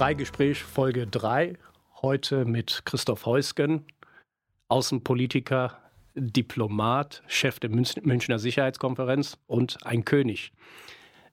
Freigespräch Folge 3. Heute mit Christoph Heusgen, Außenpolitiker, Diplomat, Chef der Münchner Sicherheitskonferenz und ein König.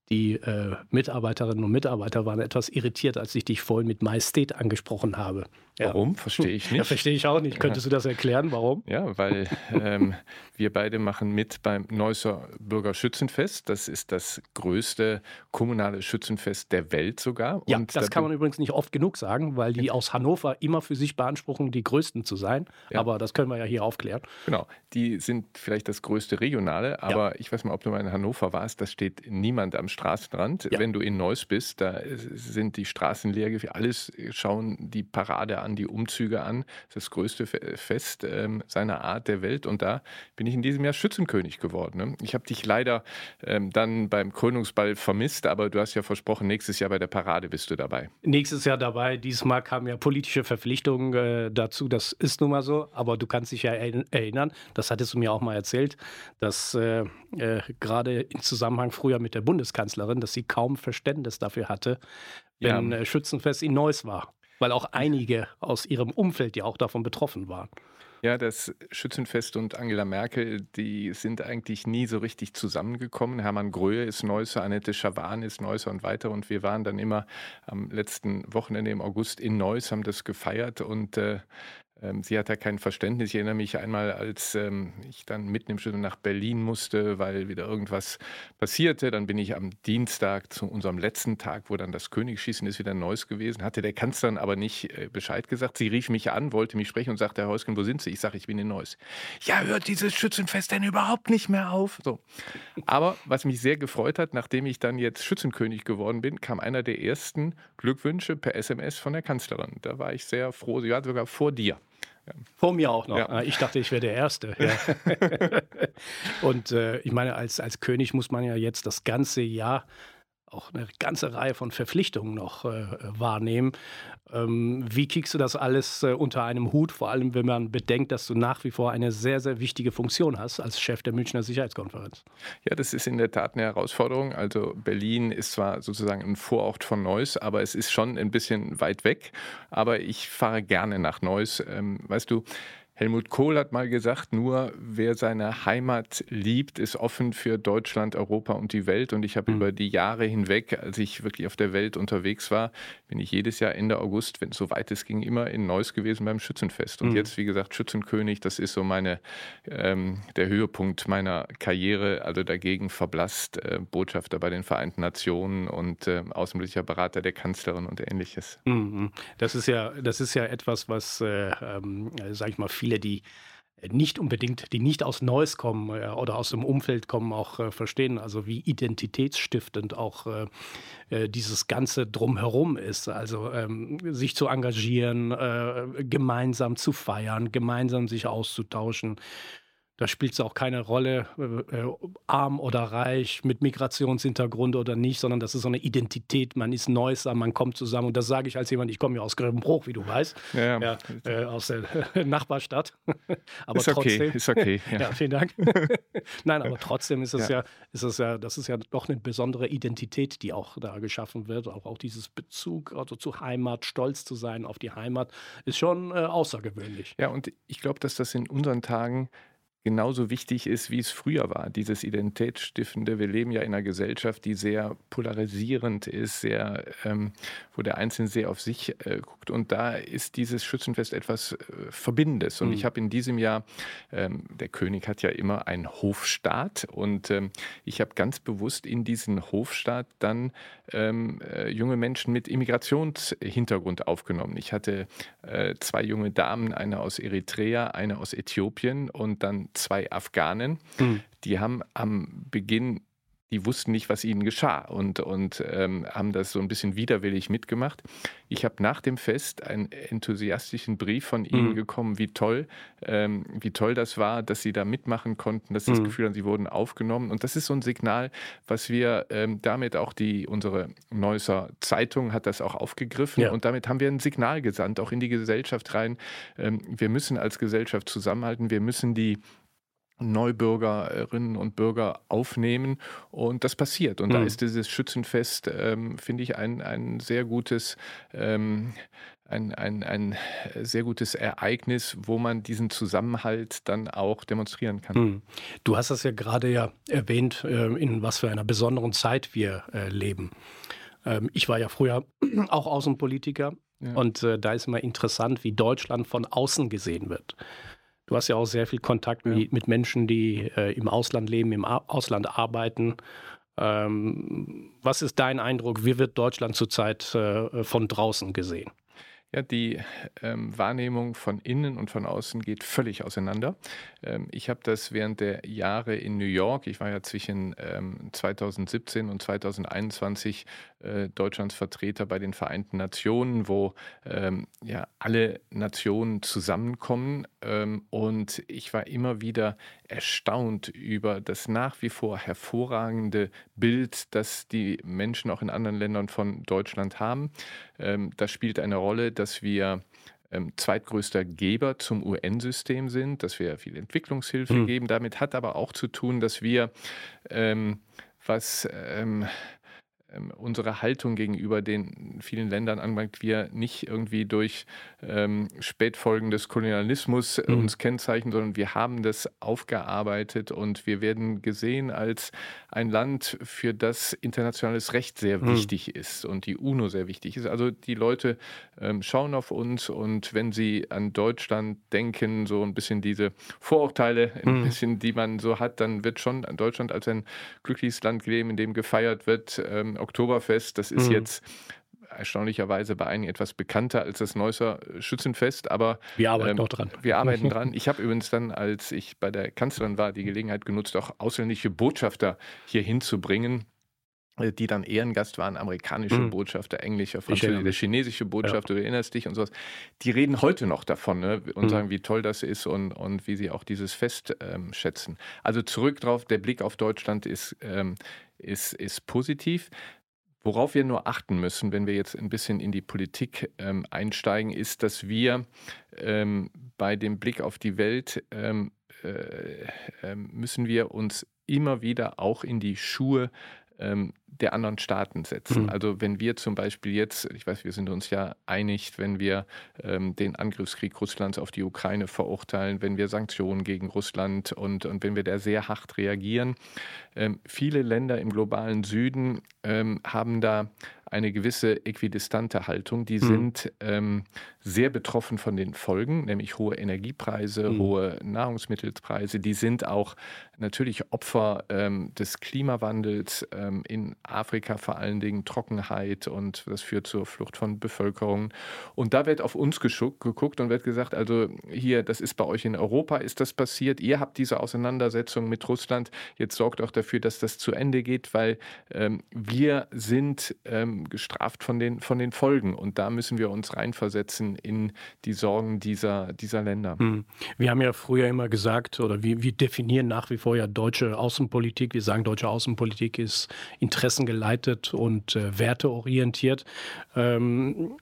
Die äh, Mitarbeiterinnen und Mitarbeiter waren etwas irritiert, als ich dich vorhin mit Majestät angesprochen habe. Ja. Warum? Verstehe ich nicht. Ja, verstehe ich auch nicht. Könntest du das erklären, warum? Ja, weil ähm, wir beide machen mit beim Neusser Bürgerschützenfest. Das ist das größte kommunale Schützenfest der Welt sogar. Ja, Und das da kann man übrigens nicht oft genug sagen, weil die aus Hannover immer für sich beanspruchen, die größten zu sein. Ja. Aber das können wir ja hier aufklären. Genau, die sind vielleicht das größte regionale, aber ja. ich weiß mal, ob du mal in Hannover warst, da steht niemand am Straßenrand. Wenn du in Neuss bist, da sind die Straßen leer, alles schauen die Parade an an die Umzüge an. Das ist das größte Fest ähm, seiner Art der Welt. Und da bin ich in diesem Jahr Schützenkönig geworden. Ne? Ich habe dich leider ähm, dann beim Krönungsball vermisst, aber du hast ja versprochen, nächstes Jahr bei der Parade bist du dabei. Nächstes Jahr dabei. Diesmal kamen ja politische Verpflichtungen äh, dazu. Das ist nun mal so. Aber du kannst dich ja erinnern, das hattest du mir auch mal erzählt, dass äh, äh, gerade im Zusammenhang früher mit der Bundeskanzlerin, dass sie kaum Verständnis dafür hatte, wenn ja. Äh, Schützenfest in Neuss war weil auch einige aus ihrem Umfeld ja auch davon betroffen waren. Ja, das Schützenfest und Angela Merkel, die sind eigentlich nie so richtig zusammengekommen. Hermann Gröhe ist Neusser, Annette Schawan ist Neusser und weiter. Und wir waren dann immer am letzten Wochenende im August in Neuss, haben das gefeiert und äh, sie hat ja kein Verständnis. Ich erinnere mich einmal, als ähm, ich dann mitten im Studium nach Berlin musste, weil wieder irgendwas passierte. Dann bin ich am Dienstag zu unserem letzten Tag, wo dann das Königsschießen ist, wieder Neues gewesen. Hatte der Kanzlerin aber nicht äh, Bescheid gesagt. Sie rief mich an, wollte mich sprechen und sagte, Herr Heusgen, wo sind Sie? Ich sage, ich bin in Neuss. Ja, hört dieses Schützenfest denn überhaupt nicht mehr auf? So. Aber was mich sehr gefreut hat, nachdem ich dann jetzt Schützenkönig geworden bin, kam einer der ersten Glückwünsche per SMS von der Kanzlerin. Da war ich sehr froh. Sie war sogar vor dir. Vor mir auch noch. Ja. Ah, ich dachte, ich wäre der Erste. Ja. und äh, ich meine, als, als König muss man ja jetzt das ganze Jahr auch eine ganze Reihe von Verpflichtungen noch äh, wahrnehmen. Ähm, wie kriegst du das alles äh, unter einem Hut, vor allem wenn man bedenkt, dass du nach wie vor eine sehr, sehr wichtige Funktion hast als Chef der Münchner Sicherheitskonferenz? Ja, das ist in der Tat eine Herausforderung. Also Berlin ist zwar sozusagen ein Vorort von Neuss, aber es ist schon ein bisschen weit weg. Aber ich fahre gerne nach Neuss. Ähm, weißt du, Helmut Kohl hat mal gesagt, nur wer seine Heimat liebt, ist offen für Deutschland, Europa und die Welt. Und ich habe mhm. über die Jahre hinweg, als ich wirklich auf der Welt unterwegs war, bin ich jedes Jahr Ende August, wenn es so weit es ging, immer in Neuss gewesen beim Schützenfest. Und mhm. jetzt, wie gesagt, Schützenkönig, das ist so meine, ähm, der Höhepunkt meiner Karriere. Also dagegen verblasst äh, Botschafter bei den Vereinten Nationen und äh, außenpolitischer Berater der Kanzlerin und ähnliches. Mhm. Das ist ja, das ist ja etwas, was, äh, ähm, sag ich mal, viel viele, die äh, nicht unbedingt, die nicht aus Neues kommen äh, oder aus dem Umfeld kommen, auch äh, verstehen, also wie identitätsstiftend auch äh, äh dieses Ganze drumherum ist. Also ähm, sich zu engagieren, äh, gemeinsam zu feiern, gemeinsam sich auszutauschen. Da spielt es auch keine Rolle, äh, äh, arm oder reich, mit Migrationshintergrund oder nicht, sondern das ist so eine Identität. Man ist Neusser, man kommt zusammen. Und das sage ich als jemand, ich komme ja aus Grevenbruch, wie du weißt, ja, ja. äh, aus der Nachbarstadt. aber ist trotzdem, okay, ist okay. Ja, ja vielen Dank. Nein, aber trotzdem ist es ja. ist es ja, das ist ja doch eine besondere Identität, die auch da geschaffen wird. Auch, auch dieses Bezug also zu Heimat, stolz zu sein auf die Heimat, ist schon äh, außergewöhnlich. Ja, und ich glaube, dass das in unseren Tagen genauso wichtig ist, wie es früher war. Dieses Identitätsstiftende. Wir leben ja in einer Gesellschaft, die sehr polarisierend ist, sehr, ähm, wo der Einzelne sehr auf sich äh, guckt. Und da ist dieses Schützenfest etwas äh, Verbindendes. Und mhm. ich habe in diesem Jahr, ähm, der König hat ja immer einen Hofstaat. Und ähm, ich habe ganz bewusst in diesen Hofstaat dann ähm, äh, junge Menschen mit Immigrationshintergrund aufgenommen. Ich hatte äh, zwei junge Damen, eine aus Eritrea, eine aus Äthiopien und dann zwei Afghanen. Mhm. Die haben am Beginn die wussten nicht, was ihnen geschah und, und ähm, haben das so ein bisschen widerwillig mitgemacht. Ich habe nach dem Fest einen enthusiastischen Brief von ihnen mhm. bekommen, wie toll, ähm, wie toll das war, dass sie da mitmachen konnten, dass sie das mhm. Gefühl haben, sie wurden aufgenommen. Und das ist so ein Signal, was wir ähm, damit auch die, unsere Neusser Zeitung hat das auch aufgegriffen ja. und damit haben wir ein Signal gesandt, auch in die Gesellschaft rein. Ähm, wir müssen als Gesellschaft zusammenhalten, wir müssen die Neubürgerinnen und Bürger aufnehmen. Und das passiert. Und mhm. da ist dieses Schützenfest, ähm, finde ich, ein, ein sehr gutes. Ähm, ein, ein, ein sehr gutes Ereignis, wo man diesen Zusammenhalt dann auch demonstrieren kann. Mhm. Du hast das ja gerade ja erwähnt, äh, in was für einer besonderen Zeit wir äh, leben. Ähm, ich war ja früher auch Außenpolitiker ja. und äh, da ist immer interessant, wie Deutschland von außen gesehen wird. Du hast ja auch sehr viel Kontakt ja. mit Menschen, die äh, im Ausland leben, im A Ausland arbeiten. Ähm, was ist dein Eindruck? Wie wird Deutschland zurzeit äh, von draußen gesehen? Ja, die ähm, Wahrnehmung von innen und von außen geht völlig auseinander. Ähm, ich habe das während der Jahre in New York, ich war ja zwischen ähm, 2017 und 2021 äh, Deutschlands Vertreter bei den Vereinten Nationen, wo ähm, ja alle Nationen zusammenkommen. Ähm, und ich war immer wieder erstaunt über das nach wie vor hervorragende Bild, das die Menschen auch in anderen Ländern von Deutschland haben. Ähm, das spielt eine Rolle, dass wir ähm, zweitgrößter Geber zum UN-System sind, dass wir viel Entwicklungshilfe mhm. geben. Damit hat aber auch zu tun, dass wir, ähm, was ähm, unsere Haltung gegenüber den vielen Ländern anbelangt, wir nicht irgendwie durch ähm, Spätfolgen des Kolonialismus äh, mhm. uns kennzeichnen, sondern wir haben das aufgearbeitet und wir werden gesehen als ein Land, für das internationales Recht sehr mhm. wichtig ist und die UNO sehr wichtig ist. Also die Leute ähm, schauen auf uns und wenn sie an Deutschland denken, so ein bisschen diese Vorurteile, ein mhm. bisschen, die man so hat, dann wird schon Deutschland als ein glückliches Land leben, in dem gefeiert wird. Ähm, Oktoberfest. Das ist mhm. jetzt erstaunlicherweise bei einigen etwas bekannter als das Neusser Schützenfest, aber wir arbeiten ähm, noch dran. Wir arbeiten dran. Ich habe übrigens dann, als ich bei der Kanzlerin war, die Gelegenheit genutzt, auch ausländische Botschafter hier hinzubringen äh, die dann Ehrengast waren, amerikanische mhm. Botschafter, englische, französische, chinesische Botschafter, ja. du erinnerst dich und sowas. Die reden heute noch davon ne, und mhm. sagen, wie toll das ist und, und wie sie auch dieses Fest ähm, schätzen. Also zurück drauf, der Blick auf Deutschland ist, ähm, ist, ist positiv. Worauf wir nur achten müssen, wenn wir jetzt ein bisschen in die Politik ähm, einsteigen, ist, dass wir ähm, bei dem Blick auf die Welt ähm, äh, ähm, müssen wir uns immer wieder auch in die Schuhe ähm, der anderen Staaten setzen. Mhm. Also wenn wir zum Beispiel jetzt, ich weiß, wir sind uns ja einig, wenn wir ähm, den Angriffskrieg Russlands auf die Ukraine verurteilen, wenn wir Sanktionen gegen Russland und, und wenn wir da sehr hart reagieren. Ähm, viele Länder im globalen Süden ähm, haben da eine gewisse äquidistante Haltung. Die mhm. sind ähm, sehr betroffen von den Folgen, nämlich hohe Energiepreise, mhm. hohe Nahrungsmittelpreise. Die sind auch natürlich Opfer ähm, des Klimawandels ähm, in Afrika vor allen Dingen Trockenheit und das führt zur Flucht von Bevölkerung. Und da wird auf uns geguckt und wird gesagt, also hier, das ist bei euch in Europa, ist das passiert. Ihr habt diese Auseinandersetzung mit Russland. Jetzt sorgt auch dafür, dass das zu Ende geht, weil ähm, wir sind ähm, gestraft von den, von den Folgen. Und da müssen wir uns reinversetzen in die Sorgen dieser, dieser Länder. Hm. Wir haben ja früher immer gesagt, oder wir, wir definieren nach wie vor ja deutsche Außenpolitik. Wir sagen, deutsche Außenpolitik ist interessengeleitet und äh, werteorientiert. Ähm,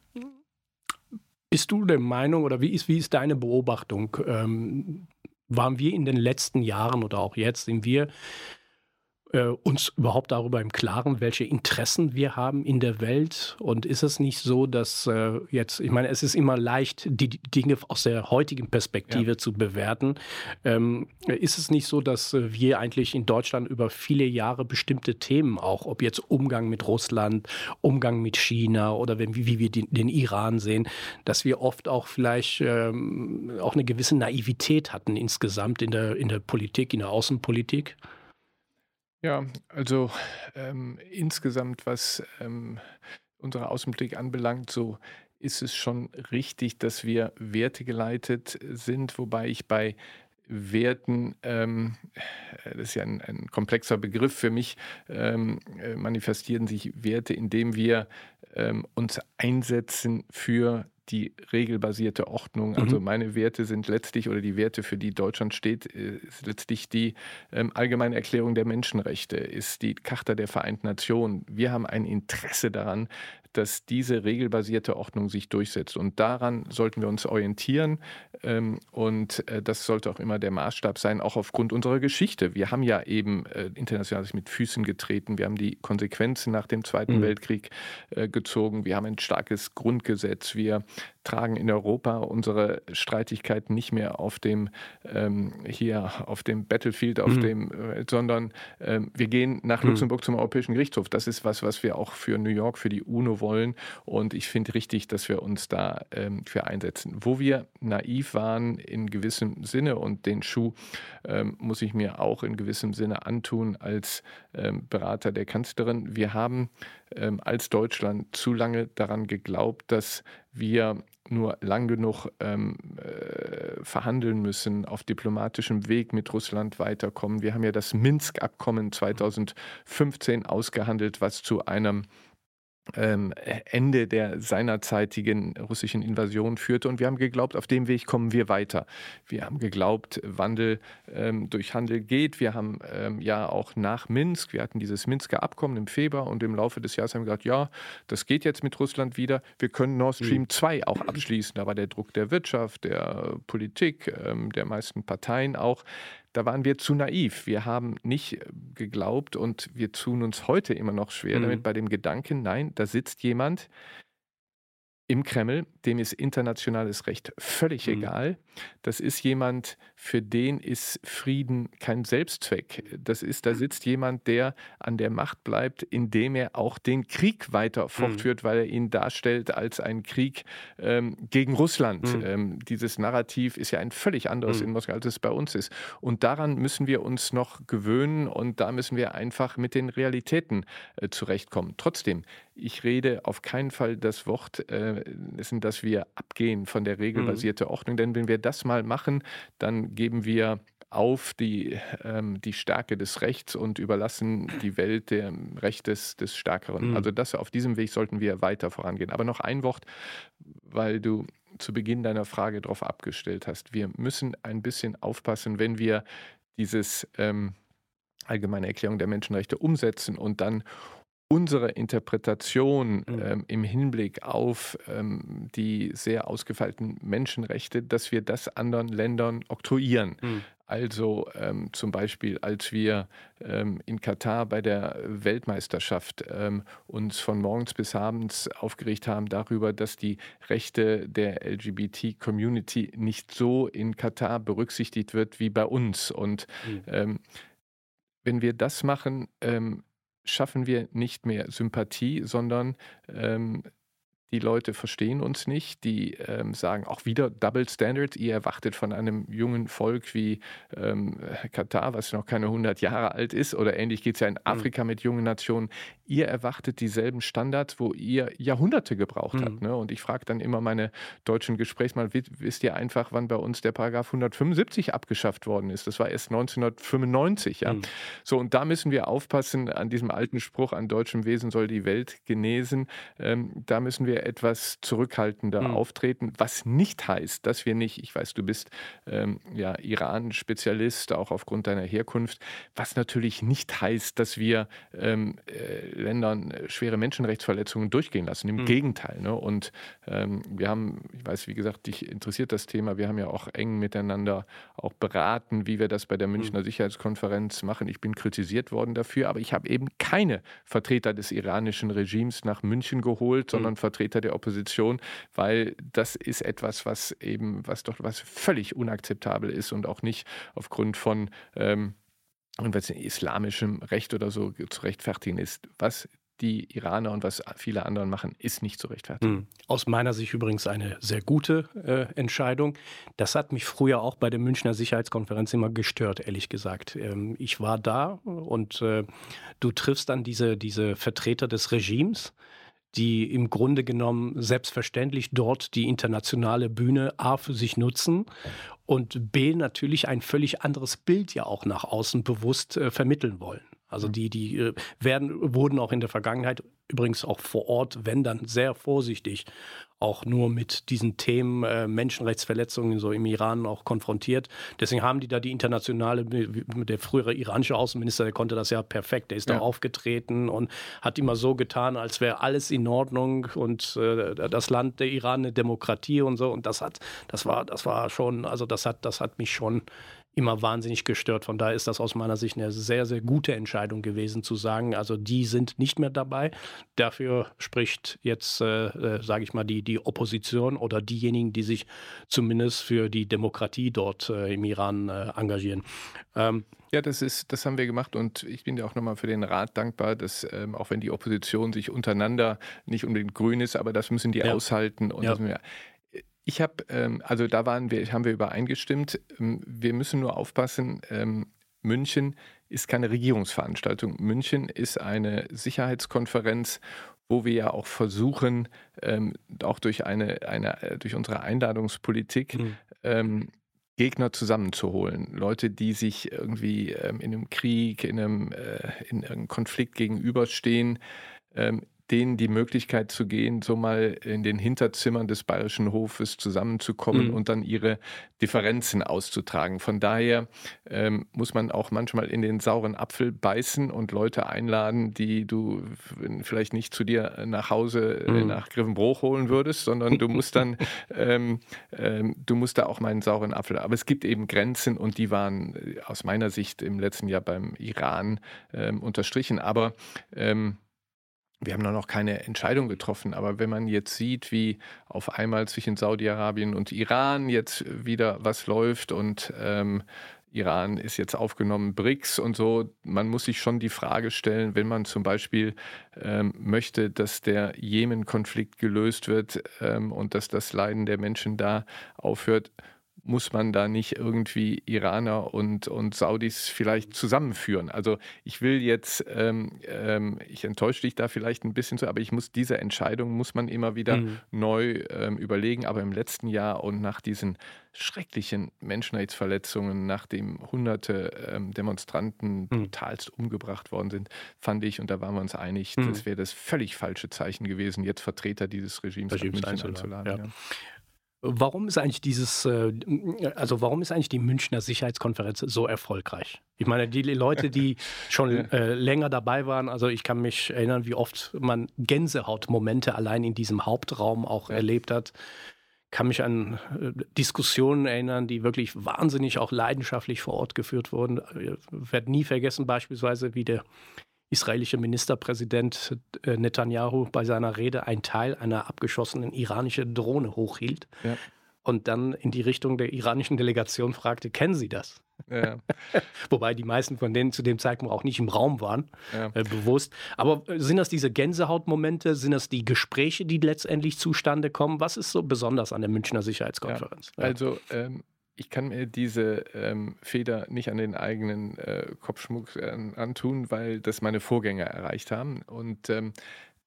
bist du der Meinung oder wie ist, wie ist deine Beobachtung? Ähm, waren wir in den letzten Jahren oder auch jetzt, sind wir äh, uns überhaupt darüber im Klaren, welche Interessen wir haben in der Welt? Und ist es nicht so, dass äh, jetzt, ich meine, es ist immer leicht, die Dinge aus der heutigen Perspektive ja. zu bewerten. Ähm, ist es nicht so, dass äh, wir eigentlich in Deutschland über viele Jahre bestimmte Themen auch, ob jetzt Umgang mit Russland, Umgang mit China oder wenn, wie, wie wir den, den, Iran sehen, dass wir oft auch vielleicht ähm, auch eine gewisse Naivität hatten insgesamt in der, in der Politik, in der Außenpolitik? Ja, also ähm, insgesamt, was ähm, unsere Außenblick anbelangt, so ist es schon richtig, dass wir wertegeleitet sind, wobei ich bei Werten, ähm, das ist ja ein, ein, komplexer Begriff für mich, ähm, äh, manifestieren sich Werte, indem wir ähm, uns einsetzen für die regelbasierte Ordnung. Mhm. Also meine Werte sind letztlich, oder die Werte, für die Deutschland steht, äh, ist letztlich die ähm, Allgemeine Erklärung der Menschenrechte, ist die Charta der Vereinten Nationen. Wir haben ein Interesse daran, dass diese regelbasierte Ordnung sich durchsetzt. Und daran sollten wir uns orientieren. Ähm, und äh, das sollte auch immer der Maßstab sein, auch aufgrund unserer Geschichte. Wir haben ja eben äh, international mit Füßen getreten. Wir haben die Konsequenzen nach dem Zweiten mhm. Weltkrieg äh, gezogen. Wir haben ein starkes Grundgesetz. Wir tragen in Europa unsere Streitigkeiten nicht mehr auf dem ähm, hier auf dem Battlefield, auf mhm. dem, sondern ähm, wir gehen nach mhm. Luxemburg zum Europäischen Gerichtshof. Das ist was, was wir auch für New York, für die UNO wollen. Und ich finde richtig, dass wir uns da ähm, für einsetzen. Wo wir naiv waren in gewissem Sinne und den Schuh ähm, muss ich mir auch in gewissem Sinne antun als ähm, Berater der Kanzlerin. Wir haben ähm, als Deutschland zu lange daran geglaubt, dass wir nur lang genug ähm, äh, verhandeln müssen, auf diplomatischem Weg mit Russland weiterkommen. Wir haben ja das Minsk-Abkommen 2015 ausgehandelt, was zu einem Ende der seinerzeitigen russischen Invasion führte. Und wir haben geglaubt, auf dem Weg kommen wir weiter. Wir haben geglaubt, Wandel ähm, durch Handel geht. Wir haben ähm, ja auch nach Minsk, wir hatten dieses Minsker Abkommen im Februar und im Laufe des Jahres haben wir gesagt, ja, das geht jetzt mit Russland wieder. Wir können Nord Stream mhm. 2 auch abschließen. Da war der Druck der Wirtschaft, der Politik, ähm, der meisten Parteien auch da waren wir zu naiv. Wir haben nicht äh, geglaubt und wir tun uns heute immer noch schwer mhm. damit bei dem Gedanken, nein, da sitzt jemand, im Kreml, dem ist internationales Recht völlig mhm. egal. Das ist jemand, für den ist Frieden kein Selbstzweck. Das ist, da sitzt jemand, der an der Macht bleibt, indem er auch den Krieg weiter mhm. fortführt, mhm. weil er ihn darstellt als einen Krieg ähm, gegen Russland. Mhm. Ähm, dieses Narrativ ist ja ein völlig anderes mhm. in Moskau, als es bei uns ist. Und daran müssen wir uns noch gewöhnen und da müssen wir einfach mit den Realitäten äh, zurechtkommen. Trotzdem, ich rede auf keinen Fall das Wort, äh, dass wir abgehen von der regelbasierten mhm. Ordnung, denn wenn wir das mal machen, dann geben wir auf die, ähm, die Stärke des Rechts und überlassen die Welt dem Recht des, des Stärkeren. Mhm. Also das, auf diesem Weg sollten wir weiter vorangehen. Aber noch ein Wort, weil du zu Beginn deiner Frage darauf abgestellt hast. Wir müssen ein bisschen aufpassen, wenn wir dieses ähm, allgemeine Erklärung der Menschenrechte umsetzen und dann unsere Interpretation mhm. ähm, im Hinblick auf ähm, die sehr ausgefeilten Menschenrechte, dass wir das anderen Ländern oktroyieren. Mhm. Also ähm, zum Beispiel, als wir ähm, in Katar bei der Weltmeisterschaft ähm, uns von morgens bis abends aufgeregt haben darüber, dass die Rechte der LGBT-Community nicht so in Katar berücksichtigt wird wie bei uns. Und mhm. Ähm, wenn wir das machen, ähm, schaffen wir nicht mehr Sympathie, sondern ähm, die Leute verstehen uns nicht, die ähm, sagen auch wieder Double Standard. Ihr erwartet von einem jungen Volk wie ähm, Katar, was noch keine 100 Jahre alt ist, oder ähnlich geht es ja in mhm. Afrika mit jungen Nationen. Ihr erwartet dieselben Standards, wo ihr Jahrhunderte gebraucht mhm. habt. Ne? Und ich frage dann immer meine deutschen Gesprächsmann, wisst ihr einfach, wann bei uns der Paragraph 175 abgeschafft worden ist? Das war erst 1995. Ja? Mhm. So, und da müssen wir aufpassen an diesem alten Spruch, an deutschem Wesen soll die Welt genesen. Ähm, da müssen wir wir etwas zurückhaltender mhm. auftreten, was nicht heißt, dass wir nicht, ich weiß, du bist ähm, ja Iran-Spezialist, auch aufgrund deiner Herkunft, was natürlich nicht heißt, dass wir ähm, äh, Ländern äh, schwere Menschenrechtsverletzungen durchgehen lassen. Im mhm. Gegenteil. Ne? Und ähm, wir haben, ich weiß, wie gesagt, dich interessiert das Thema, wir haben ja auch eng miteinander auch beraten, wie wir das bei der Münchner mhm. Sicherheitskonferenz machen. Ich bin kritisiert worden dafür, aber ich habe eben keine Vertreter des iranischen Regimes nach München geholt, sondern mhm. Vertreter Vertreter der Opposition, weil das ist etwas, was eben, was doch was völlig unakzeptabel ist und auch nicht aufgrund von ähm, islamischem Recht oder so zu rechtfertigen ist. Was die Iraner und was viele andere machen, ist nicht zu rechtfertigen. Hm. Aus meiner Sicht übrigens eine sehr gute äh, Entscheidung. Das hat mich früher auch bei der Münchner Sicherheitskonferenz immer gestört, ehrlich gesagt. Ähm, ich war da und äh, du triffst dann diese, diese Vertreter des Regimes die im Grunde genommen selbstverständlich dort die internationale Bühne A für sich nutzen und B natürlich ein völlig anderes Bild ja auch nach außen bewusst äh, vermitteln wollen. Also mhm. die, die äh, werden, wurden auch in der Vergangenheit übrigens auch vor Ort, wenn dann sehr vorsichtig, auch nur mit diesen Themen äh, Menschenrechtsverletzungen so im Iran auch konfrontiert. Deswegen haben die da die internationale, der frühere iranische Außenminister, der konnte das ja perfekt, der ist ja. da aufgetreten und hat immer so getan, als wäre alles in Ordnung und äh, das Land der Iran eine Demokratie und so. Und das hat, das war, das war schon, also das hat, das hat mich schon immer wahnsinnig gestört. Von daher ist das aus meiner Sicht eine sehr, sehr gute Entscheidung gewesen, zu sagen, also die sind nicht mehr dabei. Dafür spricht jetzt, äh, äh, sage ich mal, die, die Opposition oder diejenigen, die sich zumindest für die Demokratie dort äh, im Iran äh, engagieren. Ähm, ja, das ist, das haben wir gemacht und ich bin dir auch nochmal für den Rat dankbar, dass ähm, auch wenn die Opposition sich untereinander nicht unbedingt grün ist, aber das müssen die ja. aushalten und ja. wir, ich habe, ähm, also da waren wir, haben wir übereingestimmt, ähm, wir müssen nur aufpassen, ähm, München ist keine Regierungsveranstaltung. München ist eine Sicherheitskonferenz, wo wir ja auch versuchen, ähm, auch durch, eine, eine, äh, durch unsere Einladungspolitik, mhm. ähm, Gegner zusammenzuholen. Leute, die sich irgendwie ähm, in einem Krieg, in einem, äh, in einem Konflikt gegenüberstehen. Denen die Möglichkeit zu gehen, so mal in den Hinterzimmern des Bayerischen Hofes zusammenzukommen mhm. und dann ihre Differenzen auszutragen. Von daher ähm, muss man auch manchmal in den sauren Apfel beißen und Leute einladen, die du vielleicht nicht zu dir nach Hause äh, mhm. nach Griffenbruch holen würdest, sondern du musst dann, ähm, ähm, du musst da auch mal einen sauren Apfel. Aber es gibt eben Grenzen und die waren äh, aus meiner Sicht im letzten Jahr beim Iran ähm, unterstrichen. Aber ähm, wir haben noch keine Entscheidung getroffen, aber wenn man jetzt sieht, wie auf einmal zwischen Saudi-Arabien und Iran jetzt wieder was läuft und ähm, Iran ist jetzt aufgenommen, BRICS und so. Man muss sich schon die Frage stellen, wenn man zum Beispiel ähm, möchte, dass der Jemen-Konflikt gelöst wird ähm, und dass das Leiden der Menschen da aufhört, muss man da nicht irgendwie Iraner und, und Saudis vielleicht zusammenführen? Also ich will jetzt, ähm, ähm, ich enttäusche dich da vielleicht ein bisschen so, aber ich muss diese Entscheidung muss man immer wieder mhm. neu ähm, überlegen. Aber im letzten Jahr und nach diesen schrecklichen Menschenrechtsverletzungen, nachdem hunderte ähm, Demonstranten mhm. brutalst umgebracht worden sind, fand ich, und da waren wir uns einig, mhm. das wäre das völlig falsche Zeichen gewesen, jetzt Vertreter dieses Regimes, Regimes einzuladen. einzuladen ja. Ja. Warum ist eigentlich dieses, äh, also warum ist eigentlich die Münchner Sicherheitskonferenz so erfolgreich? Ich meine, die Leute, die schon äh, länger dabei waren, also ich kann mich erinnern, wie oft man Gänsehautmomente allein in diesem Hauptraum auch ja. erlebt hat. Kann mich an äh, Diskussionen erinnern, die wirklich wahnsinnig auch leidenschaftlich vor Ort geführt wurden. Ich werde nie vergessen, beispielsweise, wie der israelische Ministerpräsident äh, Netanyahu bei seiner Rede einen Teil einer abgeschossenen iranischen Drohne hochhielt ja. und dann in die Richtung der iranischen Delegation fragte, kennen Sie das? Ja. Wobei die meisten von denen zu dem Zeitpunkt auch nicht im Raum waren, ja. äh, bewusst. Aber äh, sind das diese Gänsehautmomente? Sind das die Gespräche, die letztendlich zustande kommen? Was ist so besonders an der Münchner Sicherheitskonferenz? Also ähm, ich kann mir diese ähm, Feder nicht an den eigenen äh, Kopfschmuck äh, antun, weil das meine Vorgänger erreicht haben. Und ähm,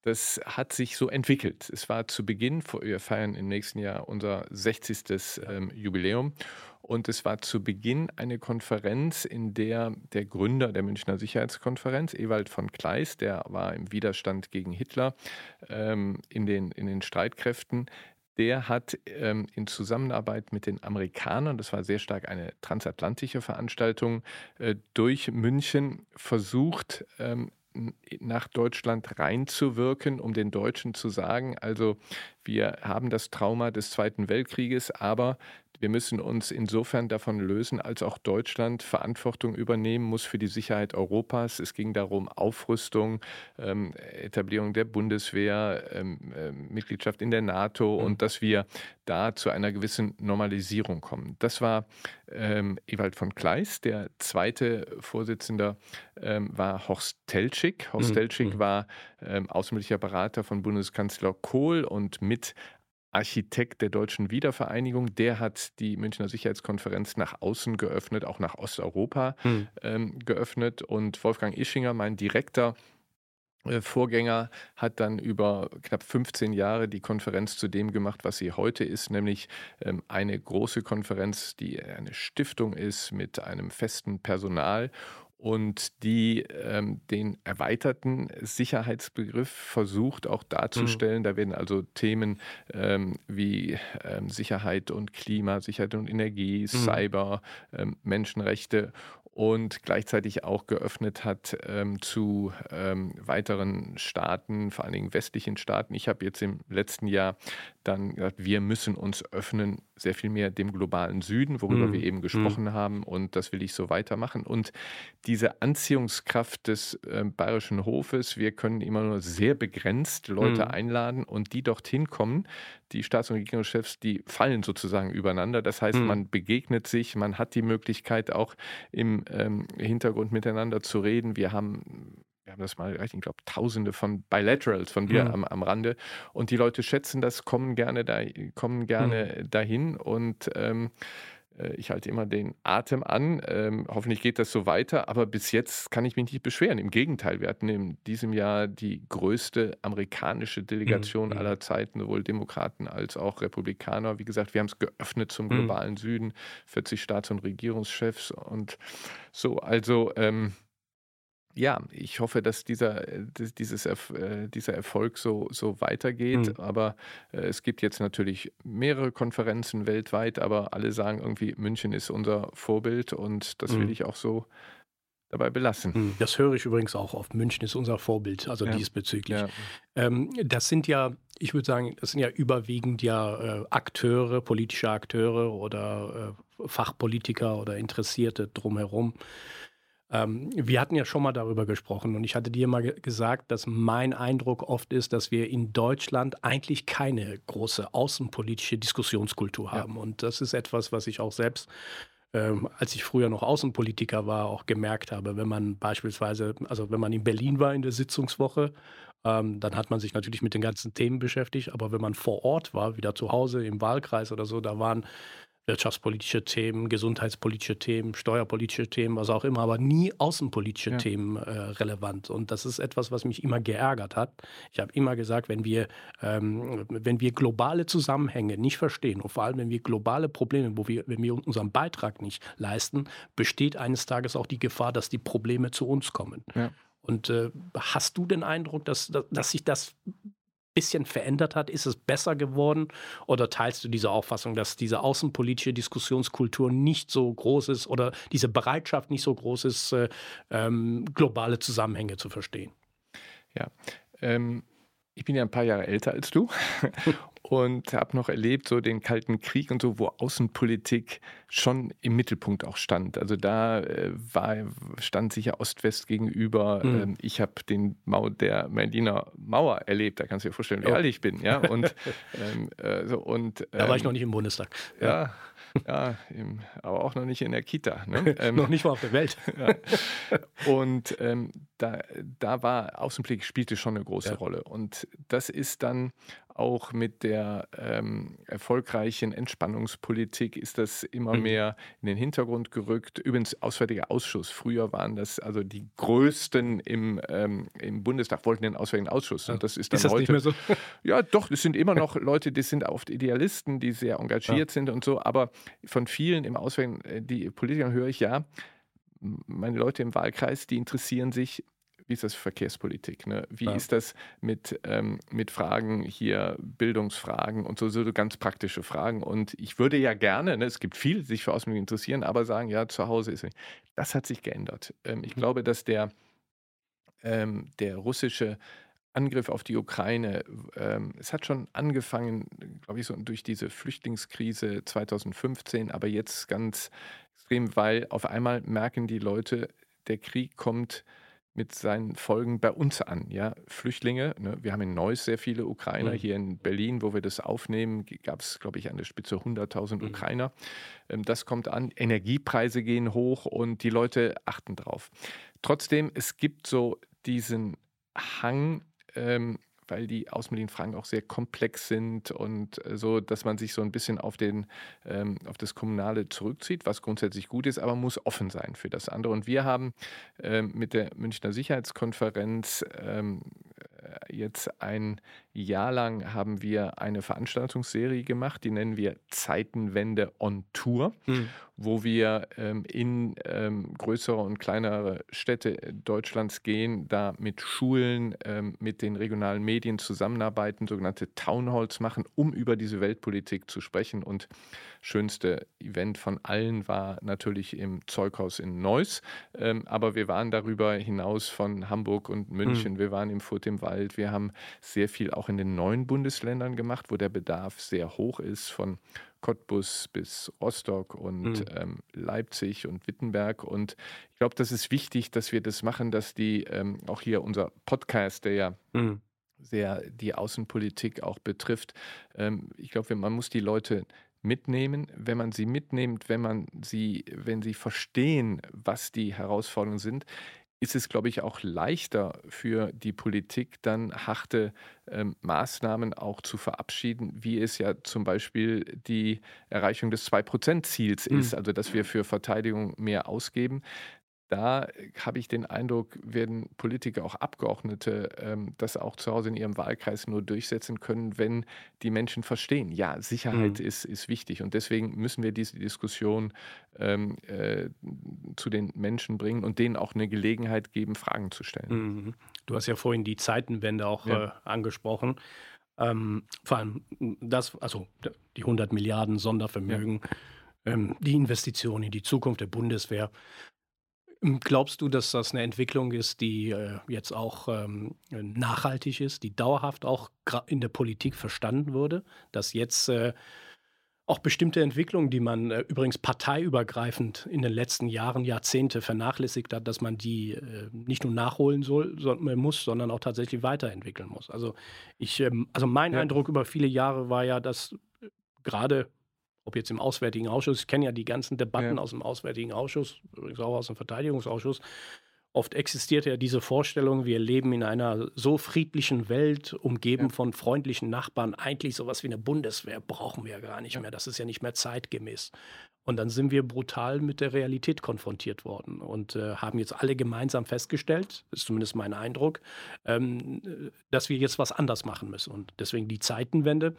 das hat sich so entwickelt. Es war zu Beginn, wir feiern im nächsten Jahr unser 60. Ähm, Jubiläum. Und es war zu Beginn eine Konferenz, in der der Gründer der Münchner Sicherheitskonferenz, Ewald von Kleist, der war im Widerstand gegen Hitler ähm, in, den, in den Streitkräften, der hat ähm, in Zusammenarbeit mit den Amerikanern, das war sehr stark eine transatlantische Veranstaltung, äh, durch München versucht, ähm, nach Deutschland reinzuwirken, um den Deutschen zu sagen, also wir haben das Trauma des Zweiten Weltkrieges, aber wir müssen uns insofern davon lösen, als auch Deutschland Verantwortung übernehmen muss für die Sicherheit Europas. Es ging darum, Aufrüstung, ähm, Etablierung der Bundeswehr, ähm, äh, Mitgliedschaft in der NATO mhm. und dass wir da zu einer gewissen Normalisierung kommen. Das war ähm, Ewald von Kleist. Der zweite Vorsitzende ähm, war Horst Teltschik. Horst mhm. Teltschik mhm. war ähm, außenpolitischer Berater von Bundeskanzler Kohl und mit Architekt der deutschen Wiedervereinigung, der hat die Münchner Sicherheitskonferenz nach außen geöffnet, auch nach Osteuropa hm. ähm, geöffnet. Und Wolfgang Ischinger, mein direkter äh, Vorgänger, hat dann über knapp 15 Jahre die Konferenz zu dem gemacht, was sie heute ist, nämlich ähm, eine große Konferenz, die eine Stiftung ist mit einem festen Personal und die ähm, den erweiterten Sicherheitsbegriff versucht auch darzustellen. Mhm. Da werden also Themen ähm, wie ähm, Sicherheit und Klima, Sicherheit und Energie, mhm. Cyber, ähm, Menschenrechte und gleichzeitig auch geöffnet hat ähm, zu ähm, weiteren Staaten, vor allen Dingen westlichen Staaten. Ich habe jetzt im letzten Jahr dann gesagt, wir müssen uns öffnen, sehr viel mehr dem globalen Süden, worüber mm. wir eben gesprochen mm. haben. Und das will ich so weitermachen. Und diese Anziehungskraft des äh, Bayerischen Hofes, wir können immer nur sehr begrenzt Leute mm. einladen und die dorthin kommen. Die Staats- und Regierungschefs, die fallen sozusagen übereinander. Das heißt, man begegnet sich, man hat die Möglichkeit auch im ähm, Hintergrund miteinander zu reden. Wir haben wir haben das mal erreicht, ich glaube, tausende von Bilaterals von Bier mhm. am, am Rande. Und die Leute schätzen das, kommen gerne, da, kommen gerne mhm. dahin. Und ähm, äh, ich halte immer den Atem an. Ähm, hoffentlich geht das so weiter. Aber bis jetzt kann ich mich nicht beschweren. Im Gegenteil, wir hatten in diesem Jahr die größte amerikanische Delegation mhm. aller Zeiten, sowohl Demokraten als auch Republikaner. Wie gesagt, wir haben es geöffnet zum mhm. globalen Süden, 40 Staats- und Regierungschefs und so. Also ähm, ja, ich hoffe, dass dieser, äh, dieses, äh, dieser Erfolg so, so weitergeht. Mhm. Aber äh, es gibt jetzt natürlich mehrere Konferenzen weltweit, aber alle sagen irgendwie, München ist unser Vorbild und das mhm. will ich auch so dabei belassen. Hm, das höre ich übrigens auch oft. München ist unser Vorbild, also ja. diesbezüglich. Ja. Ähm, das sind ja, ich würde sagen, das sind ja überwiegend ja äh, Akteure, politische Akteure oder äh, Fachpolitiker oder Interessierte drumherum. Ähm, wir hatten ja schon mal darüber gesprochen und ich hatte dir mal gesagt, dass mein Eindruck oft ist, dass wir in Deutschland eigentlich keine große außenpolitische Diskussionskultur haben. Ja. Und das ist etwas, was ich auch selbst ähm, als ich früher noch Außenpolitiker war, auch gemerkt habe. Wenn man beispielsweise, also wenn man in Berlin war in der Sitzungswoche, ähm, dann hat man sich natürlich mit den ganzen Themen beschäftigt. Aber wenn man vor Ort war, wieder zu Hause im Wahlkreis oder so, da waren wirtschaftspolitische Themen, gesundheitspolitische Themen, steuerpolitische Themen, was auch immer, aber nie außenpolitische ja. Themen äh, relevant. Und das ist etwas, was mich immer geärgert hat. Ich habe immer gesagt, wenn wir, ähm, wenn wir globale Zusammenhänge nicht verstehen und vor allem, wenn wir globale Probleme, wo wir, wenn wir unseren Beitrag nicht leisten, besteht eines Tages auch die Gefahr, dass die Probleme zu uns kommen. Ja. Und äh, hast du den Eindruck, dass, dass, dass sich das bisschen verändert hat? Ist es besser geworden? Oder teilst du diese Auffassung, dass diese außenpolitische Diskussionskultur nicht so groß ist oder diese Bereitschaft nicht so groß ist, äh, ähm, globale Zusammenhänge zu verstehen? Ja, ähm, ich bin ja ein paar Jahre älter als du und habe noch erlebt, so den Kalten Krieg und so, wo Außenpolitik schon im Mittelpunkt auch stand. Also da äh, war, stand sicher Ost-West gegenüber. Mhm. Ähm, ich habe den Mau der Berliner Mauer erlebt, da kannst du dir vorstellen, wie oh. alt ich bin. Ja? Und, ähm, äh, so, und, ähm, da war ich ähm, noch nicht im Bundestag. Ja, ja, im, aber auch noch nicht in der Kita. Ne? Ähm, noch nicht mal auf der Welt. ja. Und ähm, da, da war Außenblick spielte schon eine große ja. Rolle. Und das ist dann auch mit der ähm, erfolgreichen Entspannungspolitik ist das immer mhm. mehr in den Hintergrund gerückt. Übrigens, Auswärtiger Ausschuss. Früher waren das also die größten im, ähm, im Bundestag, wollten den Auswärtigen Ausschuss. Und das ist dann ist das heute. Nicht mehr so? Ja, doch, es sind immer noch Leute, die sind oft Idealisten, die sehr engagiert ja. sind und so. Aber von vielen im Auswärtigen, äh, die Politikern höre ich ja, meine Leute im Wahlkreis, die interessieren sich wie ist das Verkehrspolitik? Ne? Wie ja. ist das mit, ähm, mit Fragen hier, Bildungsfragen und so, so ganz praktische Fragen? Und ich würde ja gerne, ne, es gibt viele, die sich für Außenpolitik interessieren, aber sagen, ja, zu Hause ist nicht. Das hat sich geändert. Ähm, ich mhm. glaube, dass der, ähm, der russische Angriff auf die Ukraine, ähm, es hat schon angefangen, glaube ich, so durch diese Flüchtlingskrise 2015, aber jetzt ganz extrem, weil auf einmal merken die Leute, der Krieg kommt mit seinen Folgen bei uns an. Ja? Flüchtlinge, ne? wir haben in Neuss sehr viele Ukrainer. Mhm. Hier in Berlin, wo wir das aufnehmen, gab es, glaube ich, an der Spitze 100.000 mhm. Ukrainer. Ähm, das kommt an. Energiepreise gehen hoch und die Leute achten drauf. Trotzdem, es gibt so diesen Hang, ähm, weil die Außenmedienfragen auch sehr komplex sind und äh, so, dass man sich so ein bisschen auf, den, ähm, auf das Kommunale zurückzieht, was grundsätzlich gut ist, aber muss offen sein für das andere. Und wir haben ähm, mit der Münchner Sicherheitskonferenz ähm, äh, jetzt ein Jahr lang haben wir eine Veranstaltungsserie gemacht, die nennen wir Zeitenwende on Tour, mhm. wo wir ähm, in ähm, größere und kleinere Städte Deutschlands gehen, da mit Schulen, ähm, mit den regionalen Medien zusammenarbeiten, sogenannte Townhalls machen, um über diese Weltpolitik zu sprechen. Und schönste Event von allen war natürlich im Zeughaus in Neuss. Ähm, aber wir waren darüber hinaus von Hamburg und München. Mhm. Wir waren im Furt im Wald. Wir haben sehr viel auch in den neuen Bundesländern gemacht, wo der Bedarf sehr hoch ist, von Cottbus bis Rostock und mhm. ähm, Leipzig und Wittenberg. Und ich glaube, das ist wichtig, dass wir das machen, dass die ähm, auch hier unser Podcast, der ja mhm. sehr die Außenpolitik auch betrifft, ähm, ich glaube, man muss die Leute mitnehmen. Wenn man sie mitnimmt, wenn man sie, wenn sie verstehen, was die Herausforderungen sind, ist es, glaube ich, auch leichter für die Politik, dann harte ähm, Maßnahmen auch zu verabschieden, wie es ja zum Beispiel die Erreichung des 2-Prozent-Ziels ist, mhm. also dass wir für Verteidigung mehr ausgeben da äh, habe ich den Eindruck, werden Politiker, auch Abgeordnete, ähm, das auch zu Hause in ihrem Wahlkreis nur durchsetzen können, wenn die Menschen verstehen, ja, Sicherheit mhm. ist, ist wichtig. Und deswegen müssen wir diese Diskussion ähm, äh, zu den Menschen bringen und denen auch eine Gelegenheit geben, Fragen zu stellen. Mhm. Du hast ja vorhin die Zeitenwende auch ja. äh, angesprochen. Ähm, vor allem das, also die 100 Milliarden Sondervermögen, ja. ähm, die Investitionen in die Zukunft der Bundeswehr. Hm, glaubst du, dass das eine Entwicklung ist, die äh, jetzt auch ähm, nachhaltig ist, die dauerhaft auch in der Politik verstanden wurde, dass jetzt äh, auch bestimmte Entwicklungen, die man äh, übrigens parteiübergreifend in den letzten Jahren, Jahrzehnte vernachlässigt hat, dass man die äh, nicht nur nachholen soll, so, muss, sondern auch tatsächlich weiterentwickeln muss. Also ich, ähm, also mein ja. Eindruck über viele Jahre war ja, dass äh, gerade ob jetzt im Auswärtigen Ausschuss, ich kenne ja die ganzen Debatten ja. aus dem Auswärtigen Ausschuss, übrigens auch aus dem Verteidigungsausschuss. Oft existiert ja diese Vorstellung, wir leben in einer so friedlichen Welt, umgeben ja. von freundlichen Nachbarn. Eigentlich sowas wie eine Bundeswehr brauchen wir gar nicht ja. mehr. Das ist ja nicht mehr zeitgemäß. Und dann sind wir brutal mit der Realität konfrontiert worden und äh, haben jetzt alle gemeinsam festgestellt, ist zumindest mein Eindruck, ähm, dass wir jetzt was anders machen müssen. Und deswegen die Zeitenwende.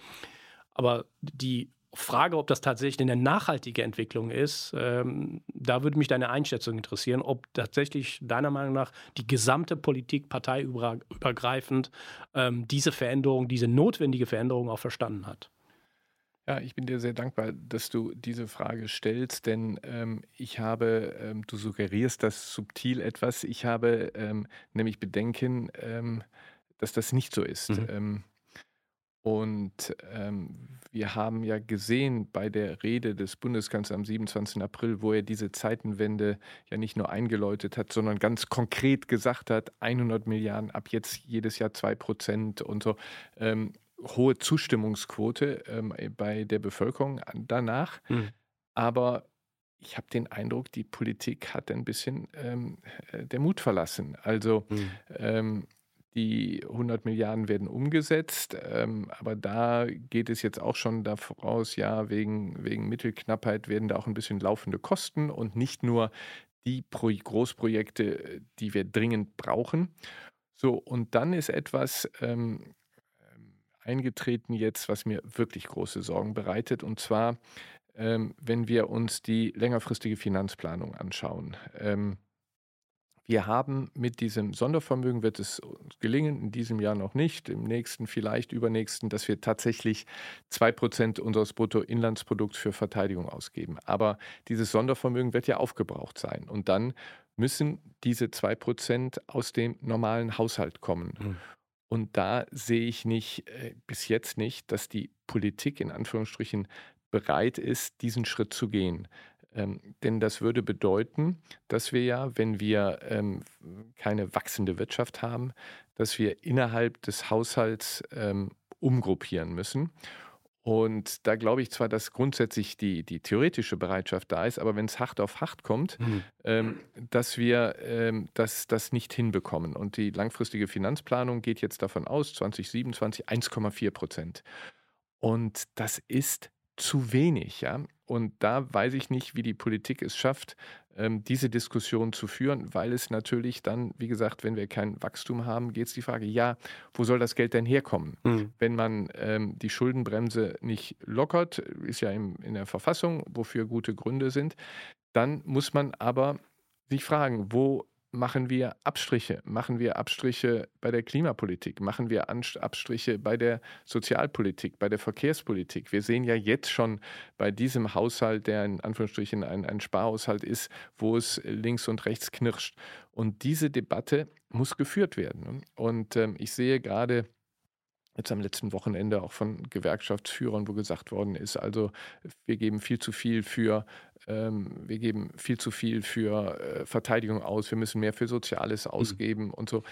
Aber die Frage, ob das tatsächlich eine nachhaltige Entwicklung ist, ähm, da würde mich deine Einschätzung interessieren, ob tatsächlich deiner Meinung nach die gesamte Politik parteiübergreifend ähm, diese Veränderung, diese notwendige Veränderung auch verstanden hat. Ja, ich bin dir sehr dankbar, dass du diese Frage stellst, denn ähm, ich habe, ähm, du suggerierst das subtil etwas, ich habe ähm, nämlich Bedenken, ähm, dass das nicht so ist. Mhm. Und ähm, wir haben ja gesehen bei der Rede des Bundeskanzlers am 27. April, wo er diese Zeitenwende ja nicht nur eingeläutet hat, sondern ganz konkret gesagt hat, 100 Milliarden, ab jetzt jedes Jahr 2 Prozent und so. Ähm, hohe Zustimmungsquote ähm, bei der Bevölkerung danach. Mhm. Aber ich habe den Eindruck, die Politik hat ein bisschen ähm, äh, der Mut verlassen. Also mhm. ähm, die 100 Milliarden werden umgesetzt, ähm, aber da geht es jetzt auch schon daraus, ja, wegen, wegen Mittelknappheit werden da auch ein bisschen laufende Kosten und nicht nur die Pro Großprojekte, die wir dringend brauchen. So, und dann ist etwas ähm, eingetreten jetzt, was mir wirklich große Sorgen bereitet, und zwar, ähm, wenn wir uns die längerfristige Finanzplanung anschauen. Ähm, wir haben mit diesem Sondervermögen, wird es gelingen, in diesem Jahr noch nicht, im nächsten vielleicht, übernächsten, dass wir tatsächlich 2% unseres Bruttoinlandsprodukts für Verteidigung ausgeben. Aber dieses Sondervermögen wird ja aufgebraucht sein. Und dann müssen diese 2% aus dem normalen Haushalt kommen. Mhm. Und da sehe ich nicht, äh, bis jetzt nicht, dass die Politik in Anführungsstrichen bereit ist, diesen Schritt zu gehen. Ähm, denn das würde bedeuten, dass wir ja, wenn wir ähm, keine wachsende Wirtschaft haben, dass wir innerhalb des Haushalts ähm, umgruppieren müssen. Und da glaube ich zwar, dass grundsätzlich die, die theoretische Bereitschaft da ist, aber wenn es hart auf hart kommt, mhm. ähm, dass wir ähm, das, das nicht hinbekommen. Und die langfristige Finanzplanung geht jetzt davon aus, 2027 1,4 Prozent. Und das ist zu wenig, ja. Und da weiß ich nicht, wie die Politik es schafft, ähm, diese Diskussion zu führen, weil es natürlich dann, wie gesagt, wenn wir kein Wachstum haben, geht es die Frage, ja, wo soll das Geld denn herkommen? Mhm. Wenn man ähm, die Schuldenbremse nicht lockert, ist ja im, in der Verfassung, wofür gute Gründe sind, dann muss man aber sich fragen, wo machen wir Abstriche? Machen wir Abstriche bei der Klimapolitik? Machen wir Abstriche bei der Sozialpolitik, bei der Verkehrspolitik? Wir sehen ja jetzt schon bei diesem Haushalt, der in Anführungsstrichen ein, ein Sparhaushalt ist, wo es links und rechts knirscht. Und diese Debatte muss geführt werden. Und ähm, ich sehe gerade, jetzt am letzten Wochenende auch von Gewerkschaftsführern, wo gesagt worden ist, also wir geben viel zu viel für ähm, wir geben viel zu viel für äh, Verteidigung aus, wir müssen mehr für Soziales mhm. ausgeben mhm. und so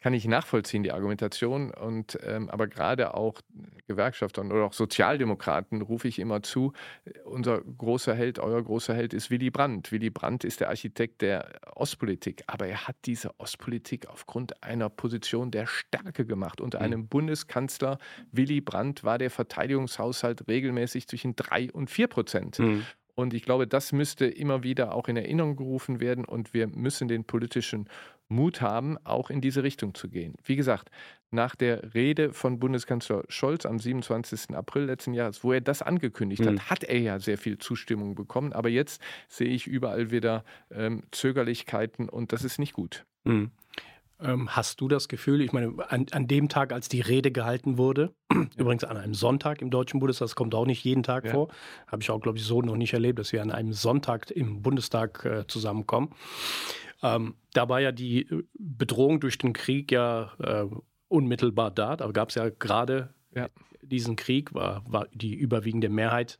kann ich nachvollziehen, die Argumentation. Und ähm, aber gerade auch Gewerkschaftern oder auch Sozialdemokraten rufe ich immer zu, unser großer Held, euer großer Held ist Willy Brandt. Willy Brandt ist der Architekt der Ostpolitik, aber er hat diese Ostpolitik aufgrund einer Position der Stärke gemacht. Unter mhm. einem Bundeskanzler Willy Brandt war der Verteidigungshaushalt regelmäßig zwischen drei und vier Prozent. Mhm. Und ich glaube, das müsste immer wieder auch in Erinnerung gerufen werden und wir müssen den politischen Mut haben, auch in diese Richtung zu gehen. Wie gesagt, nach der Rede von Bundeskanzler Scholz am 27. April letzten Jahres, wo er das angekündigt mhm. hat, hat er ja sehr viel Zustimmung bekommen. Aber jetzt sehe ich überall wieder ähm, Zögerlichkeiten und das ist nicht gut. Mhm. Ähm, hast du das Gefühl, ich meine, an, an, dem Tag, als die Rede gehalten wurde, übrigens an einem Sonntag im Deutschen Bundestag, das kommt auch nicht jeden Tag ja. vor, habe ich auch, glaube ich, so noch nicht erlebt, dass wir an einem Sonntag im Bundestag äh, zusammenkommen. Ähm, da war ja die äh, Bedrohung durch den Krieg ja äh, unmittelbar da. Da gab es ja gerade ja. diesen Krieg, war, war die überwiegende Mehrheit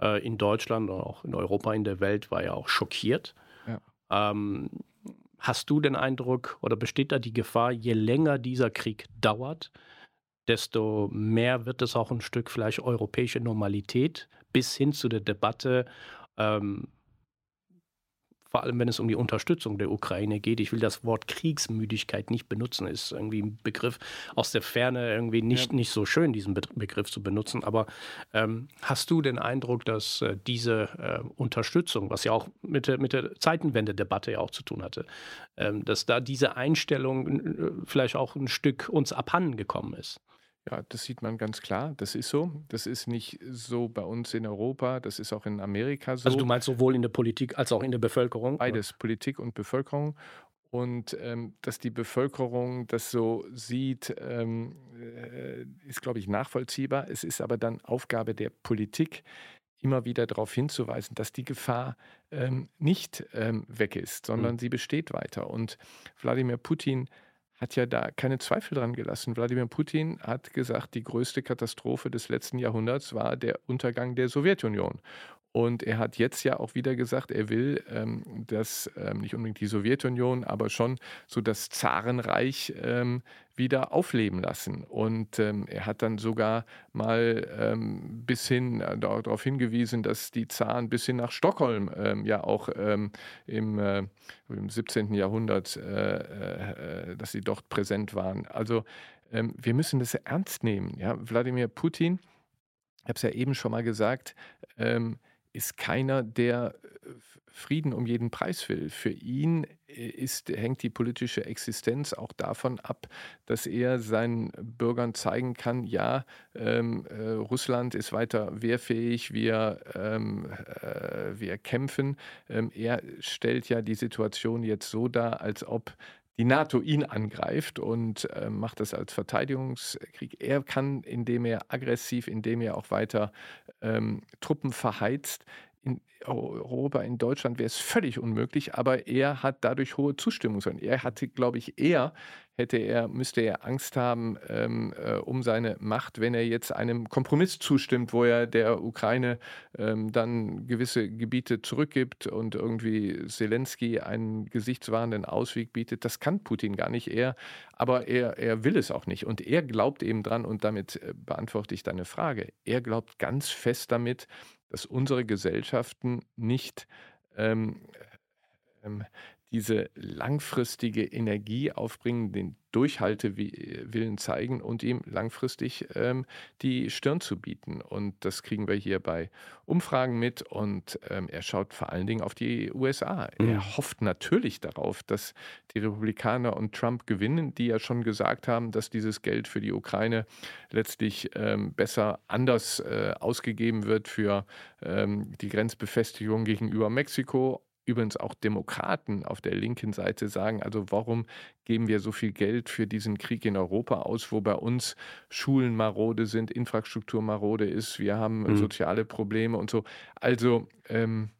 äh, in Deutschland und auch in Europa, in der Welt, war ja auch schockiert. Ähm, Hast du den Eindruck oder besteht da die Gefahr, je länger dieser Krieg dauert, desto mehr wird es auch ein Stück vielleicht europäische Normalität bis hin zu der Debatte, ähm, vor allem wenn es um die Unterstützung der Ukraine geht. Ich will das Wort Kriegsmüdigkeit nicht benutzen, ist irgendwie ein Begriff aus der Ferne irgendwie nicht, ja. nicht so schön, diesen Be Begriff zu benutzen. Aber ähm, hast du den Eindruck, dass äh, diese äh, Unterstützung, was ja auch mit der, mit der Zeitenwende-Debatte ja auch zu tun hatte, ähm, dass da diese Einstellung äh, vielleicht auch ein Stück uns abhanden gekommen ist? Ja, das sieht man ganz klar. Das ist so. Das ist nicht so bei uns in Europa, das ist auch in Amerika so. Also du meinst sowohl in der Politik als auch in der Bevölkerung? Beides, Politik und Bevölkerung. Und ähm, dass die Bevölkerung das so sieht, ähm, äh, ist, glaube ich, nachvollziehbar. Es ist aber dann Aufgabe der Politik, immer wieder darauf hinzuweisen, dass die Gefahr ähm, nicht ähm, weg ist, sondern mhm. sie besteht weiter. Und Wladimir Putin hat ja da keine Zweifel dran gelassen. Wladimir Putin hat gesagt, die größte Katastrophe des letzten Jahrhunderts war der Untergang der Sowjetunion. Und er hat jetzt ja auch wieder gesagt, er will, ähm, dass ähm, nicht unbedingt die Sowjetunion, aber schon so das Zarenreich ähm, wieder aufleben lassen. Und ähm, er hat dann sogar mal ähm, bis hin äh, darauf hingewiesen, dass die Zaren bis hin nach Stockholm ähm, ja auch im, äh, im 17. Jahrhundert, äh, äh, dass sie dort präsent waren. Also wir müssen das ernst nehmen. Ja? Wladimir Putin, ich habe es ja eben schon mal gesagt, ist keiner, der äh, Frieden um jeden Preis will. Für ihn äh, ist, hängt die politische Existenz auch davon ab, dass er seinen Bürgern zeigen kann, ja, ähm, äh, Russland ist weiter wehrfähig, wir, ähm, äh, wir kämpfen. Ähm, er stellt ja die Situation jetzt so dar, als ob die NATO ihn angreift und äh, macht das als Verteidigungskrieg. Er kann, indem er aggressiv, indem er auch weiter ähm, Truppen verheizt, in Europa, in Deutschland wäre es völlig unmöglich, aber er hat dadurch hohe Zustimmung. Er hatte, glaube ich, eher hätte er, müsste er Angst haben ähm, äh, um seine Macht, wenn er jetzt einem Kompromiss zustimmt, wo er der Ukraine ähm, dann gewisse Gebiete zurückgibt und irgendwie Zelensky einen gesichtswahrenden Ausweg bietet. Das kann Putin gar nicht. Er, aber er, er will es auch nicht. Und er glaubt eben dran, und damit äh, beantworte ich deine Frage, er glaubt ganz fest damit, dass unsere Gesellschaften nicht ähm, ähm, diese langfristige Energie aufbringen, den Durchhaltewillen zeigen und ihm langfristig ähm, die Stirn zu bieten. Und das kriegen wir hier bei Umfragen mit. Und ähm, er schaut vor allen Dingen auf die USA. Mhm. Er hofft natürlich darauf, dass die Republikaner und Trump gewinnen, die ja schon gesagt haben, dass dieses Geld für die Ukraine letztlich ähm, besser anders äh, ausgegeben wird für ähm, die Grenzbefestigung gegenüber Mexiko übrigens auch Demokraten auf der linken Seite sagen, also warum geben wir so viel Geld für diesen Krieg in Europa aus, wo bei uns Schulen marode sind, Infrastruktur marode ist, wir haben mhm. soziale Probleme und so. Also ähm,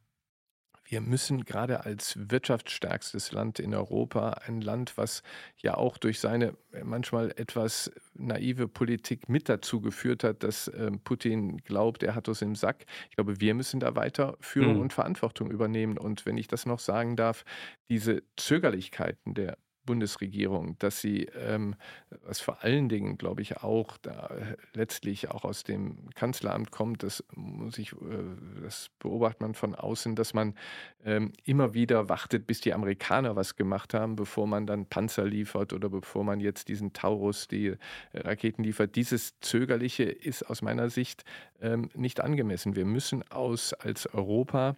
wir müssen gerade als wirtschaftsstärkstes Land in Europa, ein Land, was ja auch durch seine äh, manchmal etwas naive Politik mit dazu geführt hat, dass äh, Putin glaubt, er hat uns im Sack. Ich glaube, wir müssen da weiter Führung mhm. und Verantwortung übernehmen. Und wenn ich das noch sagen darf, diese Zögerlichkeiten der Bundesregierung, dass sie, ähm, was vor allen Dingen, glaube ich, auch da letztlich auch aus dem Kanzleramt kommt, das muss ich, äh, das beobachtet man von außen, dass man ähm, immer wieder wartet, bis die Amerikaner was gemacht haben, bevor man dann Panzer liefert oder bevor man jetzt diesen Taurus, die äh, Raketen liefert. Dieses Zögerliche ist aus meiner Sicht ähm, nicht angemessen. Wir müssen aus als Europa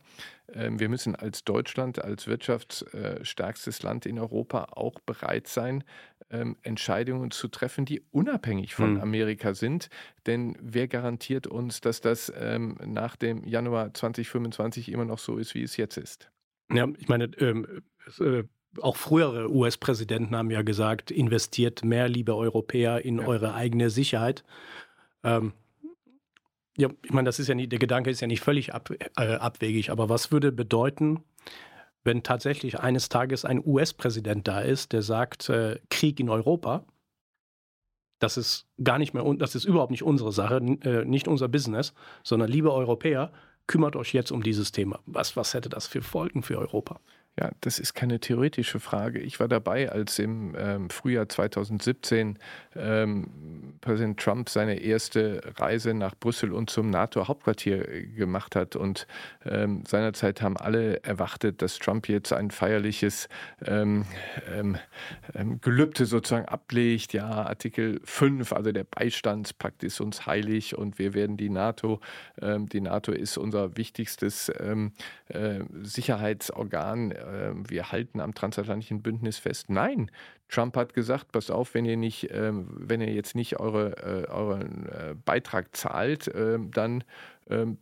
wir müssen als Deutschland, als wirtschaftsstärkstes Land in Europa auch bereit sein, ähm, Entscheidungen zu treffen, die unabhängig von mhm. Amerika sind. Denn wer garantiert uns, dass das ähm, nach dem Januar 2025 immer noch so ist, wie es jetzt ist? Ja, ich meine, ähm, äh, auch frühere US-Präsidenten haben ja gesagt, investiert mehr, liebe Europäer, in ja. eure eigene Sicherheit. Ähm, ja, ich meine, das ist ja nicht, der Gedanke ist ja nicht völlig ab, äh, abwegig, aber was würde bedeuten, wenn tatsächlich eines Tages ein US-Präsident da ist, der sagt, äh, Krieg in Europa, das ist gar nicht mehr, das ist überhaupt nicht unsere Sache, äh, nicht unser Business, sondern liebe Europäer, kümmert euch jetzt um dieses Thema. Was, was hätte das für Folgen für Europa? Ja, das ist keine theoretische Frage. Ich war dabei, als im ähm, Frühjahr 2017 ähm, Präsident Trump seine erste Reise nach Brüssel und zum NATO-Hauptquartier äh, gemacht hat. Und ähm, seinerzeit haben alle erwartet, dass Trump jetzt ein feierliches ähm, ähm, ähm, Gelübde sozusagen ablegt. Ja, Artikel 5, also der Beistandspakt ist uns heilig und wir werden die NATO, die NATO ist unser wichtigstes äh, Sicherheitsorgan ähm, wir halten am transatlantischen Bündnis fest. Nein, Trump hat gesagt, pass auf, wenn ihr nicht, ähm, wenn ihr jetzt nicht eure, äh, euren äh, Beitrag zahlt, ähm, dann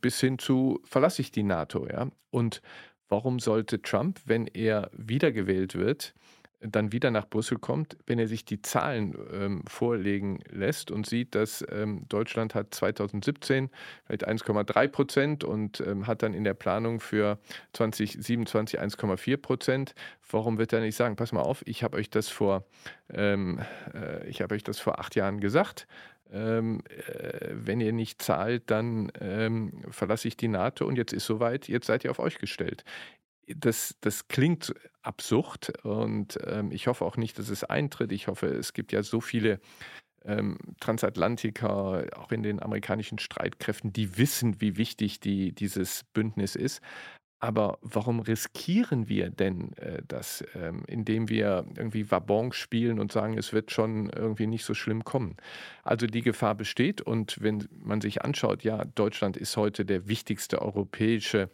bis hin zu verlasse ich die NATO. Ja? Und warum sollte Trump, wenn er wiedergewählt wird, dann wieder nach Brüssel kommt, wenn er sich die Zahlen ähm, vorlegen lässt und sieht, dass ähm, Deutschland hat 2017 vielleicht 1,3 Prozent und ähm, hat dann in der Planung für 2027 1,4 Prozent. Warum wird er nicht sagen, pass mal auf, ich habe euch das vor, ähm, äh, ich euch das vor acht Jahren gesagt. Ähm, äh, wenn ihr nicht zahlt, dann ähm, verlasse ich die NATO und jetzt ist soweit, jetzt seid ihr auf euch gestellt das, das klingt absurd und ähm, ich hoffe auch nicht, dass es eintritt. Ich hoffe, es gibt ja so viele ähm, Transatlantiker, auch in den amerikanischen Streitkräften, die wissen, wie wichtig die, dieses Bündnis ist. Aber warum riskieren wir denn äh, das, ähm, indem wir irgendwie Wabonk spielen und sagen, es wird schon irgendwie nicht so schlimm kommen? Also die Gefahr besteht und wenn man sich anschaut, ja, Deutschland ist heute der wichtigste europäische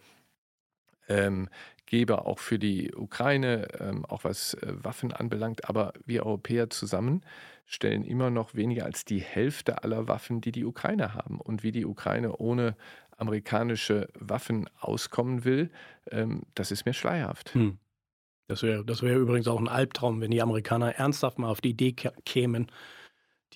ähm, Geber auch für die Ukraine, ähm, auch was äh, Waffen anbelangt. Aber wir Europäer zusammen stellen immer noch weniger als die Hälfte aller Waffen, die die Ukraine haben. Und wie die Ukraine ohne amerikanische Waffen auskommen will, ähm, das ist mir schleierhaft. Hm. Das wäre das wär übrigens auch ein Albtraum, wenn die Amerikaner ernsthaft mal auf die Idee kämen,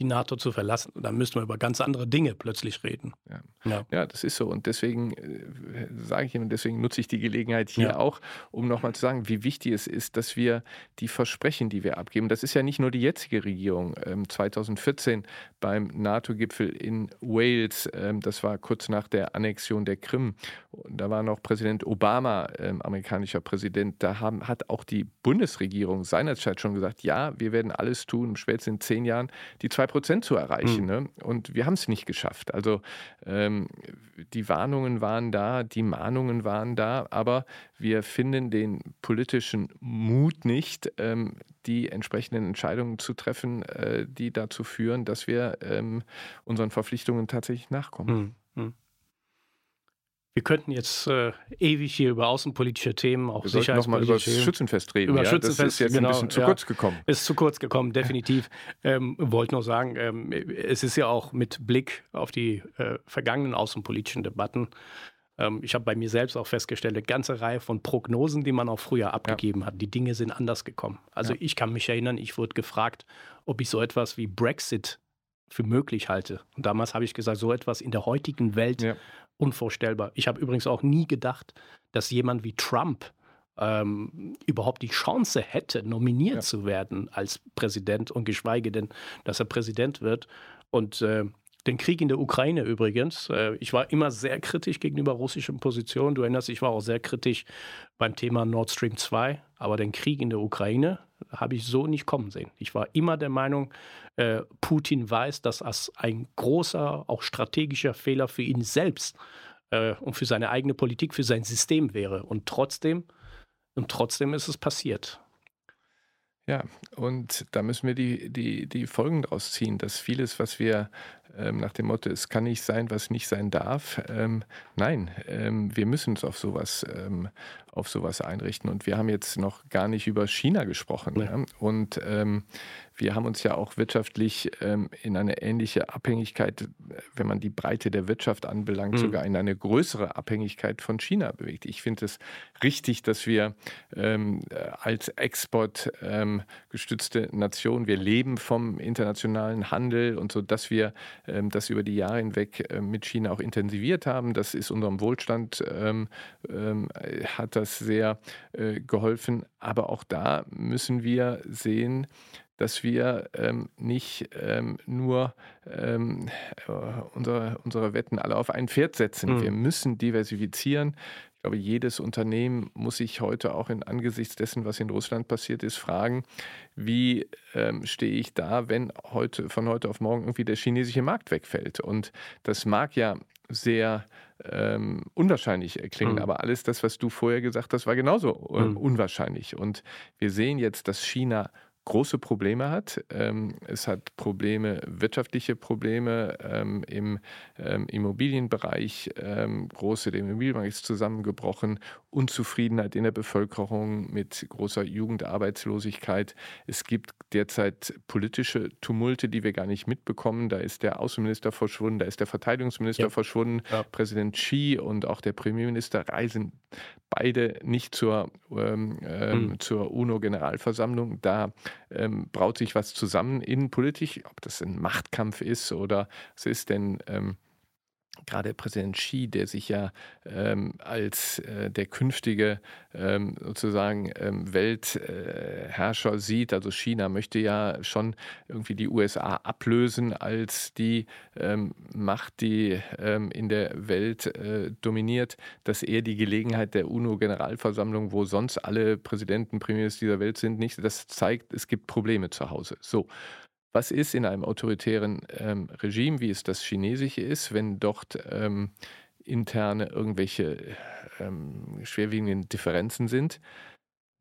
die NATO zu verlassen. Dann müssten wir über ganz andere Dinge plötzlich reden. Ja, ja. ja das ist so. Und deswegen äh, sage ich Ihnen, deswegen nutze ich die Gelegenheit hier ja. auch, um nochmal zu sagen, wie wichtig es ist, dass wir die Versprechen, die wir abgeben, das ist ja nicht nur die jetzige Regierung. Ähm, 2014 beim NATO-Gipfel in Wales, ähm, das war kurz nach der Annexion der Krim, da war noch Präsident Obama, ähm, amerikanischer Präsident, da haben, hat auch die Bundesregierung seinerzeit schon gesagt, ja, wir werden alles tun, spätestens in zehn Jahren, die 2 Prozent zu erreichen. Mhm. Ne? Und wir haben es nicht geschafft. Also ähm, die Warnungen waren da, die Mahnungen waren da, aber wir finden den politischen Mut nicht, ähm, die entsprechenden Entscheidungen zu treffen, äh, die dazu führen, dass wir ähm, unseren Verpflichtungen tatsächlich nachkommen. Mhm. mhm. Wir könnten jetzt äh, ewig hier über außenpolitische Themen, auch Wir nochmal über das Schützenfest reden. Über ja? Schützenfest, das ist jetzt genau, ein bisschen zu ja, kurz gekommen. Ist zu kurz gekommen, definitiv. ähm, wollte noch sagen, ähm, es ist ja auch mit Blick auf die äh, vergangenen außenpolitischen Debatten, ähm, ich habe bei mir selbst auch festgestellt, eine ganze Reihe von Prognosen, die man auch früher abgegeben ja. hat. Die Dinge sind anders gekommen. Also ich kann mich erinnern, ich wurde gefragt, ob ich so etwas wie Brexit für möglich halte. Und damals habe ich gesagt, so etwas in der heutigen Welt ja unvorstellbar. Ich habe übrigens auch nie gedacht, dass jemand wie Trump ähm, überhaupt die Chance hätte, nominiert ja. zu werden als Präsident und geschweige denn, dass er Präsident wird. Und äh, den Krieg in der Ukraine übrigens. Äh, ich war immer sehr kritisch gegenüber russischen Positionen. Du erinnerst, ich war auch sehr kritisch beim Thema Nord Stream 2. Aber den Krieg in der Ukraine habe ich so nicht kommen sehen. Ich war immer der Meinung, äh, Putin weiß, dass das ein großer, auch strategischer Fehler für ihn selbst äh, und für seine eigene Politik, für sein System wäre. Und trotzdem, und trotzdem ist es passiert. Ja, und da müssen wir die, die, die Folgen daraus ziehen, dass vieles, was wir nach dem Motto, es kann nicht sein, was nicht sein darf, ähm, nein, ähm, wir müssen uns auf sowas, ähm, auf sowas einrichten. Und wir haben jetzt noch gar nicht über China gesprochen. Ja. Ja? Und ähm, wir haben uns ja auch wirtschaftlich ähm, in eine ähnliche Abhängigkeit, wenn man die Breite der Wirtschaft anbelangt, mhm. sogar in eine größere Abhängigkeit von China bewegt. Ich finde es richtig, dass wir ähm, als exportgestützte ähm, Nation, wir leben vom internationalen Handel und so, dass wir ähm, das über die Jahre hinweg äh, mit China auch intensiviert haben. Das ist unserem Wohlstand, ähm, ähm, hat das sehr äh, geholfen. Aber auch da müssen wir sehen, dass wir ähm, nicht ähm, nur ähm, äh, unsere, unsere Wetten alle auf ein Pferd setzen. Mhm. Wir müssen diversifizieren. Ich glaube, jedes Unternehmen muss sich heute auch in angesichts dessen, was in Russland passiert ist, fragen, wie ähm, stehe ich da, wenn heute von heute auf morgen irgendwie der chinesische Markt wegfällt. Und das mag ja sehr ähm, unwahrscheinlich klingen, mhm. aber alles das, was du vorher gesagt hast, war genauso äh, mhm. unwahrscheinlich. Und wir sehen jetzt, dass China große Probleme hat. Ähm, es hat Probleme, wirtschaftliche Probleme ähm, im ähm, Immobilienbereich. große, der Immobilienmarkt ist zusammengebrochen. Unzufriedenheit in der Bevölkerung mit großer Jugendarbeitslosigkeit. Es gibt derzeit politische Tumulte, die wir gar nicht mitbekommen. Da ist der Außenminister verschwunden, da ist der Verteidigungsminister ja. verschwunden. Ja. Präsident Xi und auch der Premierminister reisen beide nicht zur, ähm, ähm, mhm. zur UNO-Generalversammlung. Da ähm, braut sich was zusammen innenpolitisch, ob das ein Machtkampf ist oder es ist denn ähm, gerade Präsident Xi, der sich ja ähm, als äh, der künftige ähm, sozusagen ähm, Weltherrscher äh, sieht. Also China möchte ja schon irgendwie die USA ablösen als die ähm, Macht, die ähm, in der Welt äh, dominiert, dass er die Gelegenheit der UNO-Generalversammlung, wo sonst alle Präsidenten, Premiers dieser Welt sind, nicht, das zeigt, es gibt Probleme zu Hause. So. Was ist in einem autoritären ähm, Regime, wie es das chinesische ist, wenn dort ähm, interne irgendwelche ähm, schwerwiegenden Differenzen sind?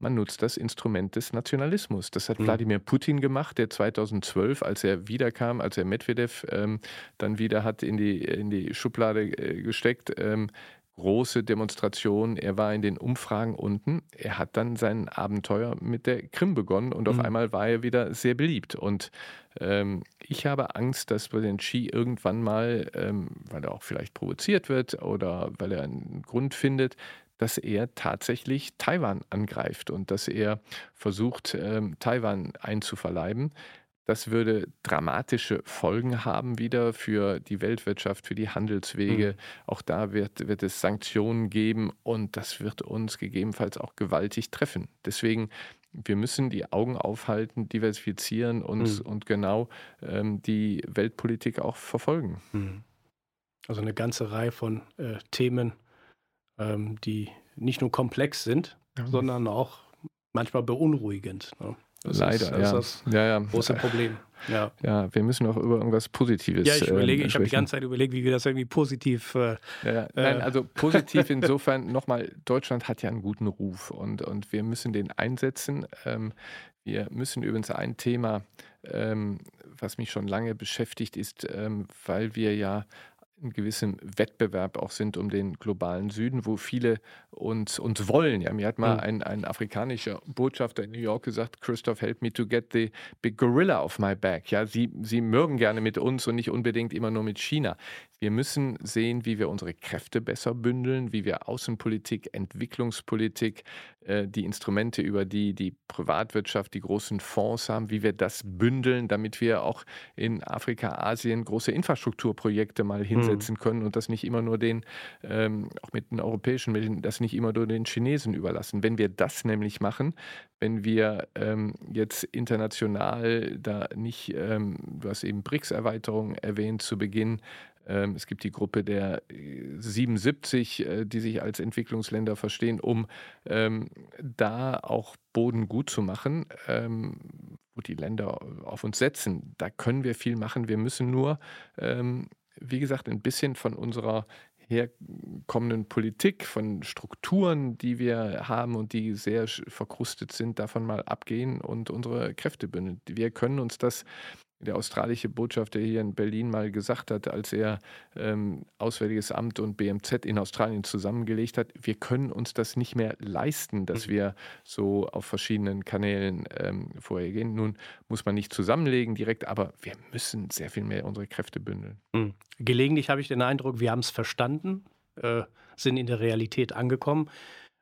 Man nutzt das Instrument des Nationalismus. Das hat mhm. Wladimir Putin gemacht, der 2012, als er wiederkam, als er Medvedev ähm, dann wieder hat in die, in die Schublade äh, gesteckt, ähm, große Demonstration. Er war in den Umfragen unten. Er hat dann sein Abenteuer mit der Krim begonnen und auf mhm. einmal war er wieder sehr beliebt. Und ähm, ich habe Angst, dass Präsident Xi irgendwann mal, ähm, weil er auch vielleicht provoziert wird oder weil er einen Grund findet, dass er tatsächlich Taiwan angreift und dass er versucht, ähm, Taiwan einzuverleiben. Das würde dramatische Folgen haben wieder für die Weltwirtschaft, für die Handelswege. Mhm. Auch da wird, wird es Sanktionen geben und das wird uns gegebenenfalls auch gewaltig treffen. Deswegen wir müssen die Augen aufhalten, diversifizieren und, mhm. und genau ähm, die Weltpolitik auch verfolgen. Mhm. Also eine ganze Reihe von äh, Themen, ähm, die nicht nur komplex sind, ja. sondern auch manchmal beunruhigend. Ne? Das Leider, ist, das ja. ist das ja, ja. große Problem. Ja. Ja, wir müssen auch über irgendwas Positives Ja, ich überlege, ähm, ich habe die ganze Zeit überlegt, wie wir das irgendwie positiv. Äh, Ja, ja. Nein, Äh. also positiv insofern nochmal, Deutschland hat ja einen guten Ruf und, und wir müssen den einsetzen. Ähm, wir müssen übrigens ein Thema, ähm, was mich schon lange beschäftigt, ist, ähm, weil wir ja in gewissem Wettbewerb auch sind um den globalen Süden, wo viele uns, uns wollen. Ja, mir hat mal Mhm. ein, ein afrikanischer Botschafter in New York gesagt, Christoph, help me to get the big gorilla off my back. Ja, sie, sie mögen gerne mit uns und nicht unbedingt immer nur mit China. Wir müssen sehen, wie wir unsere Kräfte besser bündeln, wie wir Außenpolitik, Entwicklungspolitik, die Instrumente, über die die Privatwirtschaft, die großen Fonds haben, wie wir das bündeln, damit wir auch in Afrika, Asien große Infrastrukturprojekte mal hinsetzen können und das nicht immer nur den, ähm, auch mit den europäischen Mitteln, das nicht immer nur den Chinesen überlassen. Wenn wir das nämlich machen, wenn wir ähm, jetzt international da nicht, ähm, du hast eben BRICS-Erweiterung erwähnt zu Beginn, es gibt die Gruppe der äh, 77, äh, die sich als Entwicklungsländer verstehen, um ähm, da auch Boden gut zu machen, ähm, wo die Länder auf uns setzen. Da können wir viel machen. Wir müssen nur, ähm, wie gesagt, ein bisschen von unserer herkommenden Politik, von Strukturen, die wir haben und die sehr verkrustet sind, davon mal abgehen und unsere Kräfte bündeln. Wir können uns das, der australische Botschafter hier in Berlin mal gesagt hat, als er ähm, Auswärtiges Amt und BMZ in Australien zusammengelegt hat, wir können uns das nicht mehr leisten, dass wir so auf verschiedenen Kanälen ähm, vorhergehen. Nun muss man nicht zusammenlegen direkt, aber wir müssen sehr viel mehr unsere Kräfte bündeln. hm. Gelegentlich habe ich den Eindruck, wir haben es verstanden, äh, sind in der Realität angekommen.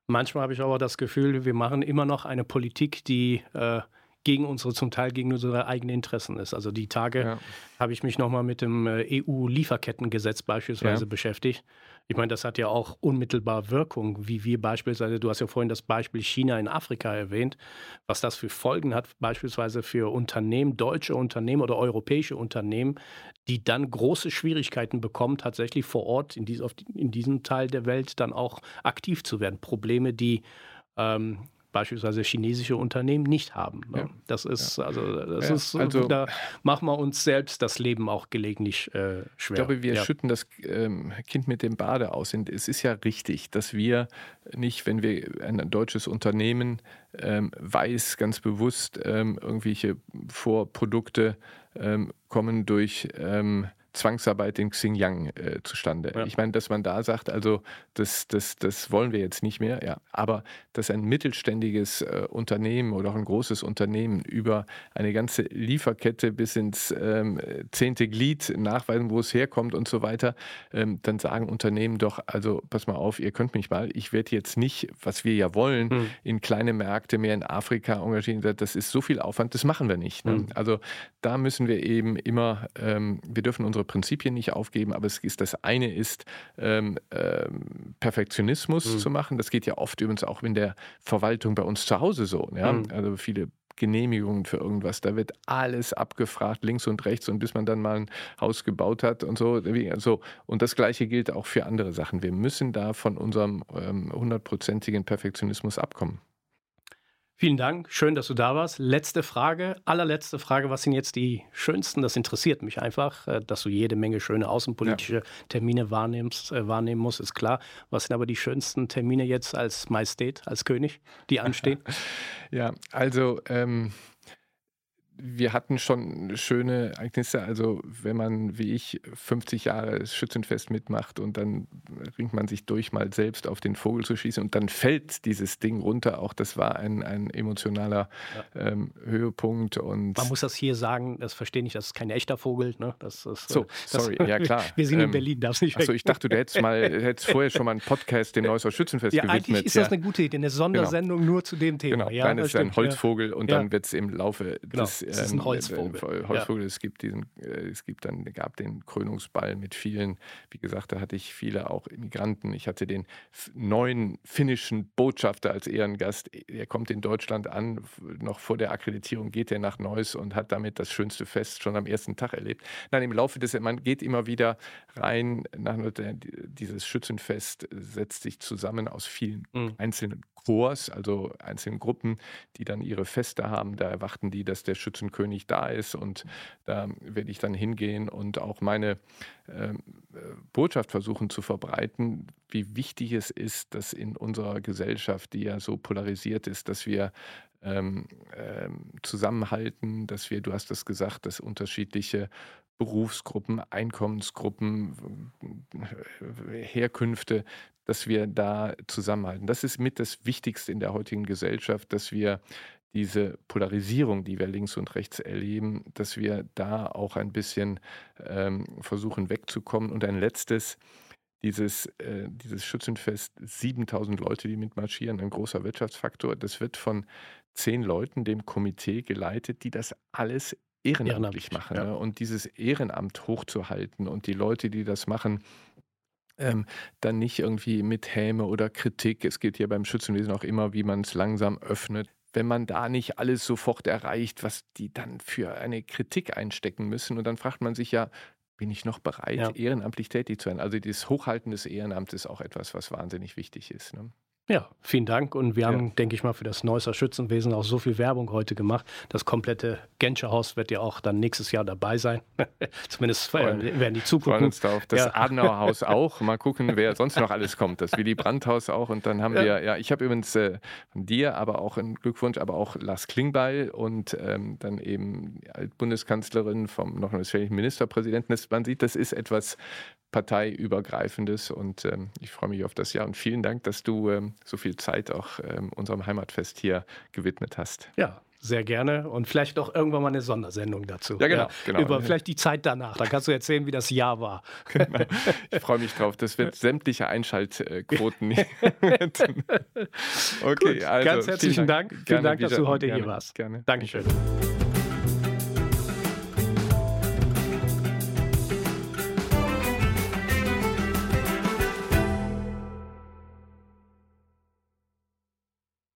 Manchmal habe ich aber das Gefühl, wir machen immer noch eine Politik, die äh, gegen unsere, zum Teil gegen unsere eigenen Interessen ist. Also die Tage Ja. habe ich mich nochmal mit dem äh, EU-Lieferkettengesetz beispielsweise Ja. beschäftigt. Ich meine, das hat ja auch unmittelbar Wirkung, wie wir beispielsweise, du hast ja vorhin das Beispiel China in Afrika erwähnt, was das für Folgen hat, beispielsweise für Unternehmen, deutsche Unternehmen oder europäische Unternehmen, die dann große Schwierigkeiten bekommen, tatsächlich vor Ort in, dies, in diesem Teil der Welt dann auch aktiv zu werden. Probleme, die ähm, beispielsweise chinesische Unternehmen nicht haben. Ne? Ja. Das ist, also, das Ja, ist, also- da machen wir uns selbst das Leben auch gelegentlich äh, schwer. Ich glaube, wir ja. schütten das ähm, Kind mit dem Bade aus. Und es ist ja richtig, dass wir nicht, wenn wir ein deutsches Unternehmen ähm, weiß, ganz bewusst ähm, irgendwelche Vorprodukte ähm, kommen durch ähm, Zwangsarbeit in Xinjiang äh, zustande. Ja. Ich meine, dass man da sagt, also das, das, das wollen wir jetzt nicht mehr, ja. Aber dass ein mittelständiges äh, Unternehmen oder auch ein großes Unternehmen über eine ganze Lieferkette bis ins ähm, zehnte Glied nachweisen, wo es herkommt und so weiter, ähm, dann sagen Unternehmen doch, also pass mal auf, ihr könnt mich mal, ich werde jetzt nicht, was wir ja wollen, Hm. in kleine Märkte mehr in Afrika engagieren. Das ist so viel Aufwand, das machen wir nicht. Ne? Mhm. Also da müssen wir eben immer, ähm, wir dürfen unsere Prinzipien nicht aufgeben, aber es ist das eine ist, ähm, ähm, Perfektionismus Mhm. zu machen. Das geht ja oft übrigens auch in der Verwaltung bei uns zu Hause so. Ja? Mhm. Also viele Genehmigungen für irgendwas. Da wird alles abgefragt, links und rechts, und bis man dann mal ein Haus gebaut hat und so. So. Und das Gleiche gilt auch für andere Sachen. Wir müssen da von unserem ähm, hundertprozentigen Perfektionismus abkommen. Vielen Dank, schön, dass du da warst. Letzte Frage, allerletzte Frage, was sind jetzt die schönsten? Das interessiert mich einfach, äh, dass du jede Menge schöne außenpolitische Termine wahrnimmst, äh, wahrnehmen musst, ist klar. Was sind aber die schönsten Termine jetzt als Majestät, als König, die anstehen? Ja, also ähm, wir hatten schon schöne Ereignisse. Also wenn man wie ich 50 Jahre Schützenfest mitmacht und dann ringt man sich durch, mal selbst auf den Vogel zu schießen und dann fällt dieses Ding runter. Auch das war ein, ein emotionaler ähm, Höhepunkt. Und Man muss das hier sagen, das verstehe ich, das ist kein echter Vogel. Ne? Das ist, äh, So, das, sorry, ja, klar. Wir sind in Ähm, Berlin, darfst nicht Achso, ich dachte, du hättest mal hättest vorher schon mal einen Podcast dem Neusser Schützenfest ja, eigentlich gewidmet. ist das eine gute Idee, eine Sondersendung nur zu dem Thema. Genau, ja, dann ist es ein stimmt, ja. Holzvogel und Ja. dann wird es im Laufe Genau. des Es ist ein ähm, Holzvogel. Äh, Holzvogel. Ja. Es gibt diesen, äh, es gibt dann, gab den Krönungsball mit vielen, wie gesagt, da hatte ich viele auch Immigranten. Ich hatte den neuen finnischen Botschafter als Ehrengast. Er kommt in Deutschland an, noch vor der Akkreditierung geht er nach Neuss und hat damit das schönste Fest schon am ersten Tag erlebt. Nein, im Laufe des, man geht immer wieder rein, nach, dieses Schützenfest setzt sich zusammen aus vielen mhm. einzelnen Chors, also einzelnen Gruppen, die dann ihre Feste haben. Da erwarten die, dass der Schützenkönig da ist und da werde ich dann hingehen und auch meine ähm, äh, Botschaft versuchen zu verbreiten, wie wichtig es ist, dass in unserer Gesellschaft, die ja so polarisiert ist, dass wir ähm, ähm, zusammenhalten, dass wir, du hast es gesagt, dass unterschiedliche Berufsgruppen, Einkommensgruppen, äh, Herkünfte, dass wir da zusammenhalten. Das ist mit das Wichtigste in der heutigen Gesellschaft, dass wir diese Polarisierung, die wir links und rechts erleben, dass wir da auch ein bisschen ähm, versuchen wegzukommen. Und ein letztes, dieses, äh, dieses Schützenfest, 7000 Leute, die mitmarschieren, ein großer Wirtschaftsfaktor. Das wird von zehn Leuten, dem Komitee geleitet, die das alles ehrenamtlich, machen. Ja. Ne? Und dieses Ehrenamt hochzuhalten und die Leute, die das machen, ähm, dann nicht irgendwie mit Häme oder Kritik. Es geht hier beim Schützenwesen auch immer, wie man es langsam öffnet. Wenn man da nicht alles sofort erreicht, was die dann für eine Kritik einstecken müssen. Und dann fragt man sich ja, bin ich noch bereit, ja. ehrenamtlich tätig zu sein? Also das Hochhalten des Ehrenamts ist auch etwas, was wahnsinnig wichtig ist. Ne? Ja, vielen Dank. Und wir ja. haben, denke ich mal, für das Neusser Schützenwesen auch so viel Werbung heute gemacht. Das komplette Genscherhaus wird ja auch dann nächstes Jahr dabei sein. Zumindest äh, werden die zugucken. uns da auf das ja. Adenauerhaus auch. Mal gucken, wer sonst noch alles kommt. Das Willy Brandt-Haus auch. Und dann haben ja. wir, ja, ich habe übrigens äh, von dir, aber auch einen Glückwunsch, aber auch Lars Klingbeil und ähm, dann eben die Bundeskanzlerin vom nordrhein-westfälischen Ministerpräsidenten. Das, man sieht, das ist etwas parteiübergreifendes und ähm, ich freue mich auf das Jahr und vielen Dank, dass du ähm, so viel Zeit auch ähm, unserem Heimatfest hier gewidmet hast. Ja, sehr gerne und vielleicht auch irgendwann mal eine Sondersendung dazu. Ja, genau. Ja, genau. Über vielleicht die Zeit danach. Da kannst du erzählen, wie das Jahr war. Genau. Ich freue mich drauf. Das wird sämtliche Einschaltquoten. okay, Gut, also. Ganz herzlichen Dank. Vielen Dank, dass du heute gerne, hier warst. Gerne. Dankeschön. Dankeschön.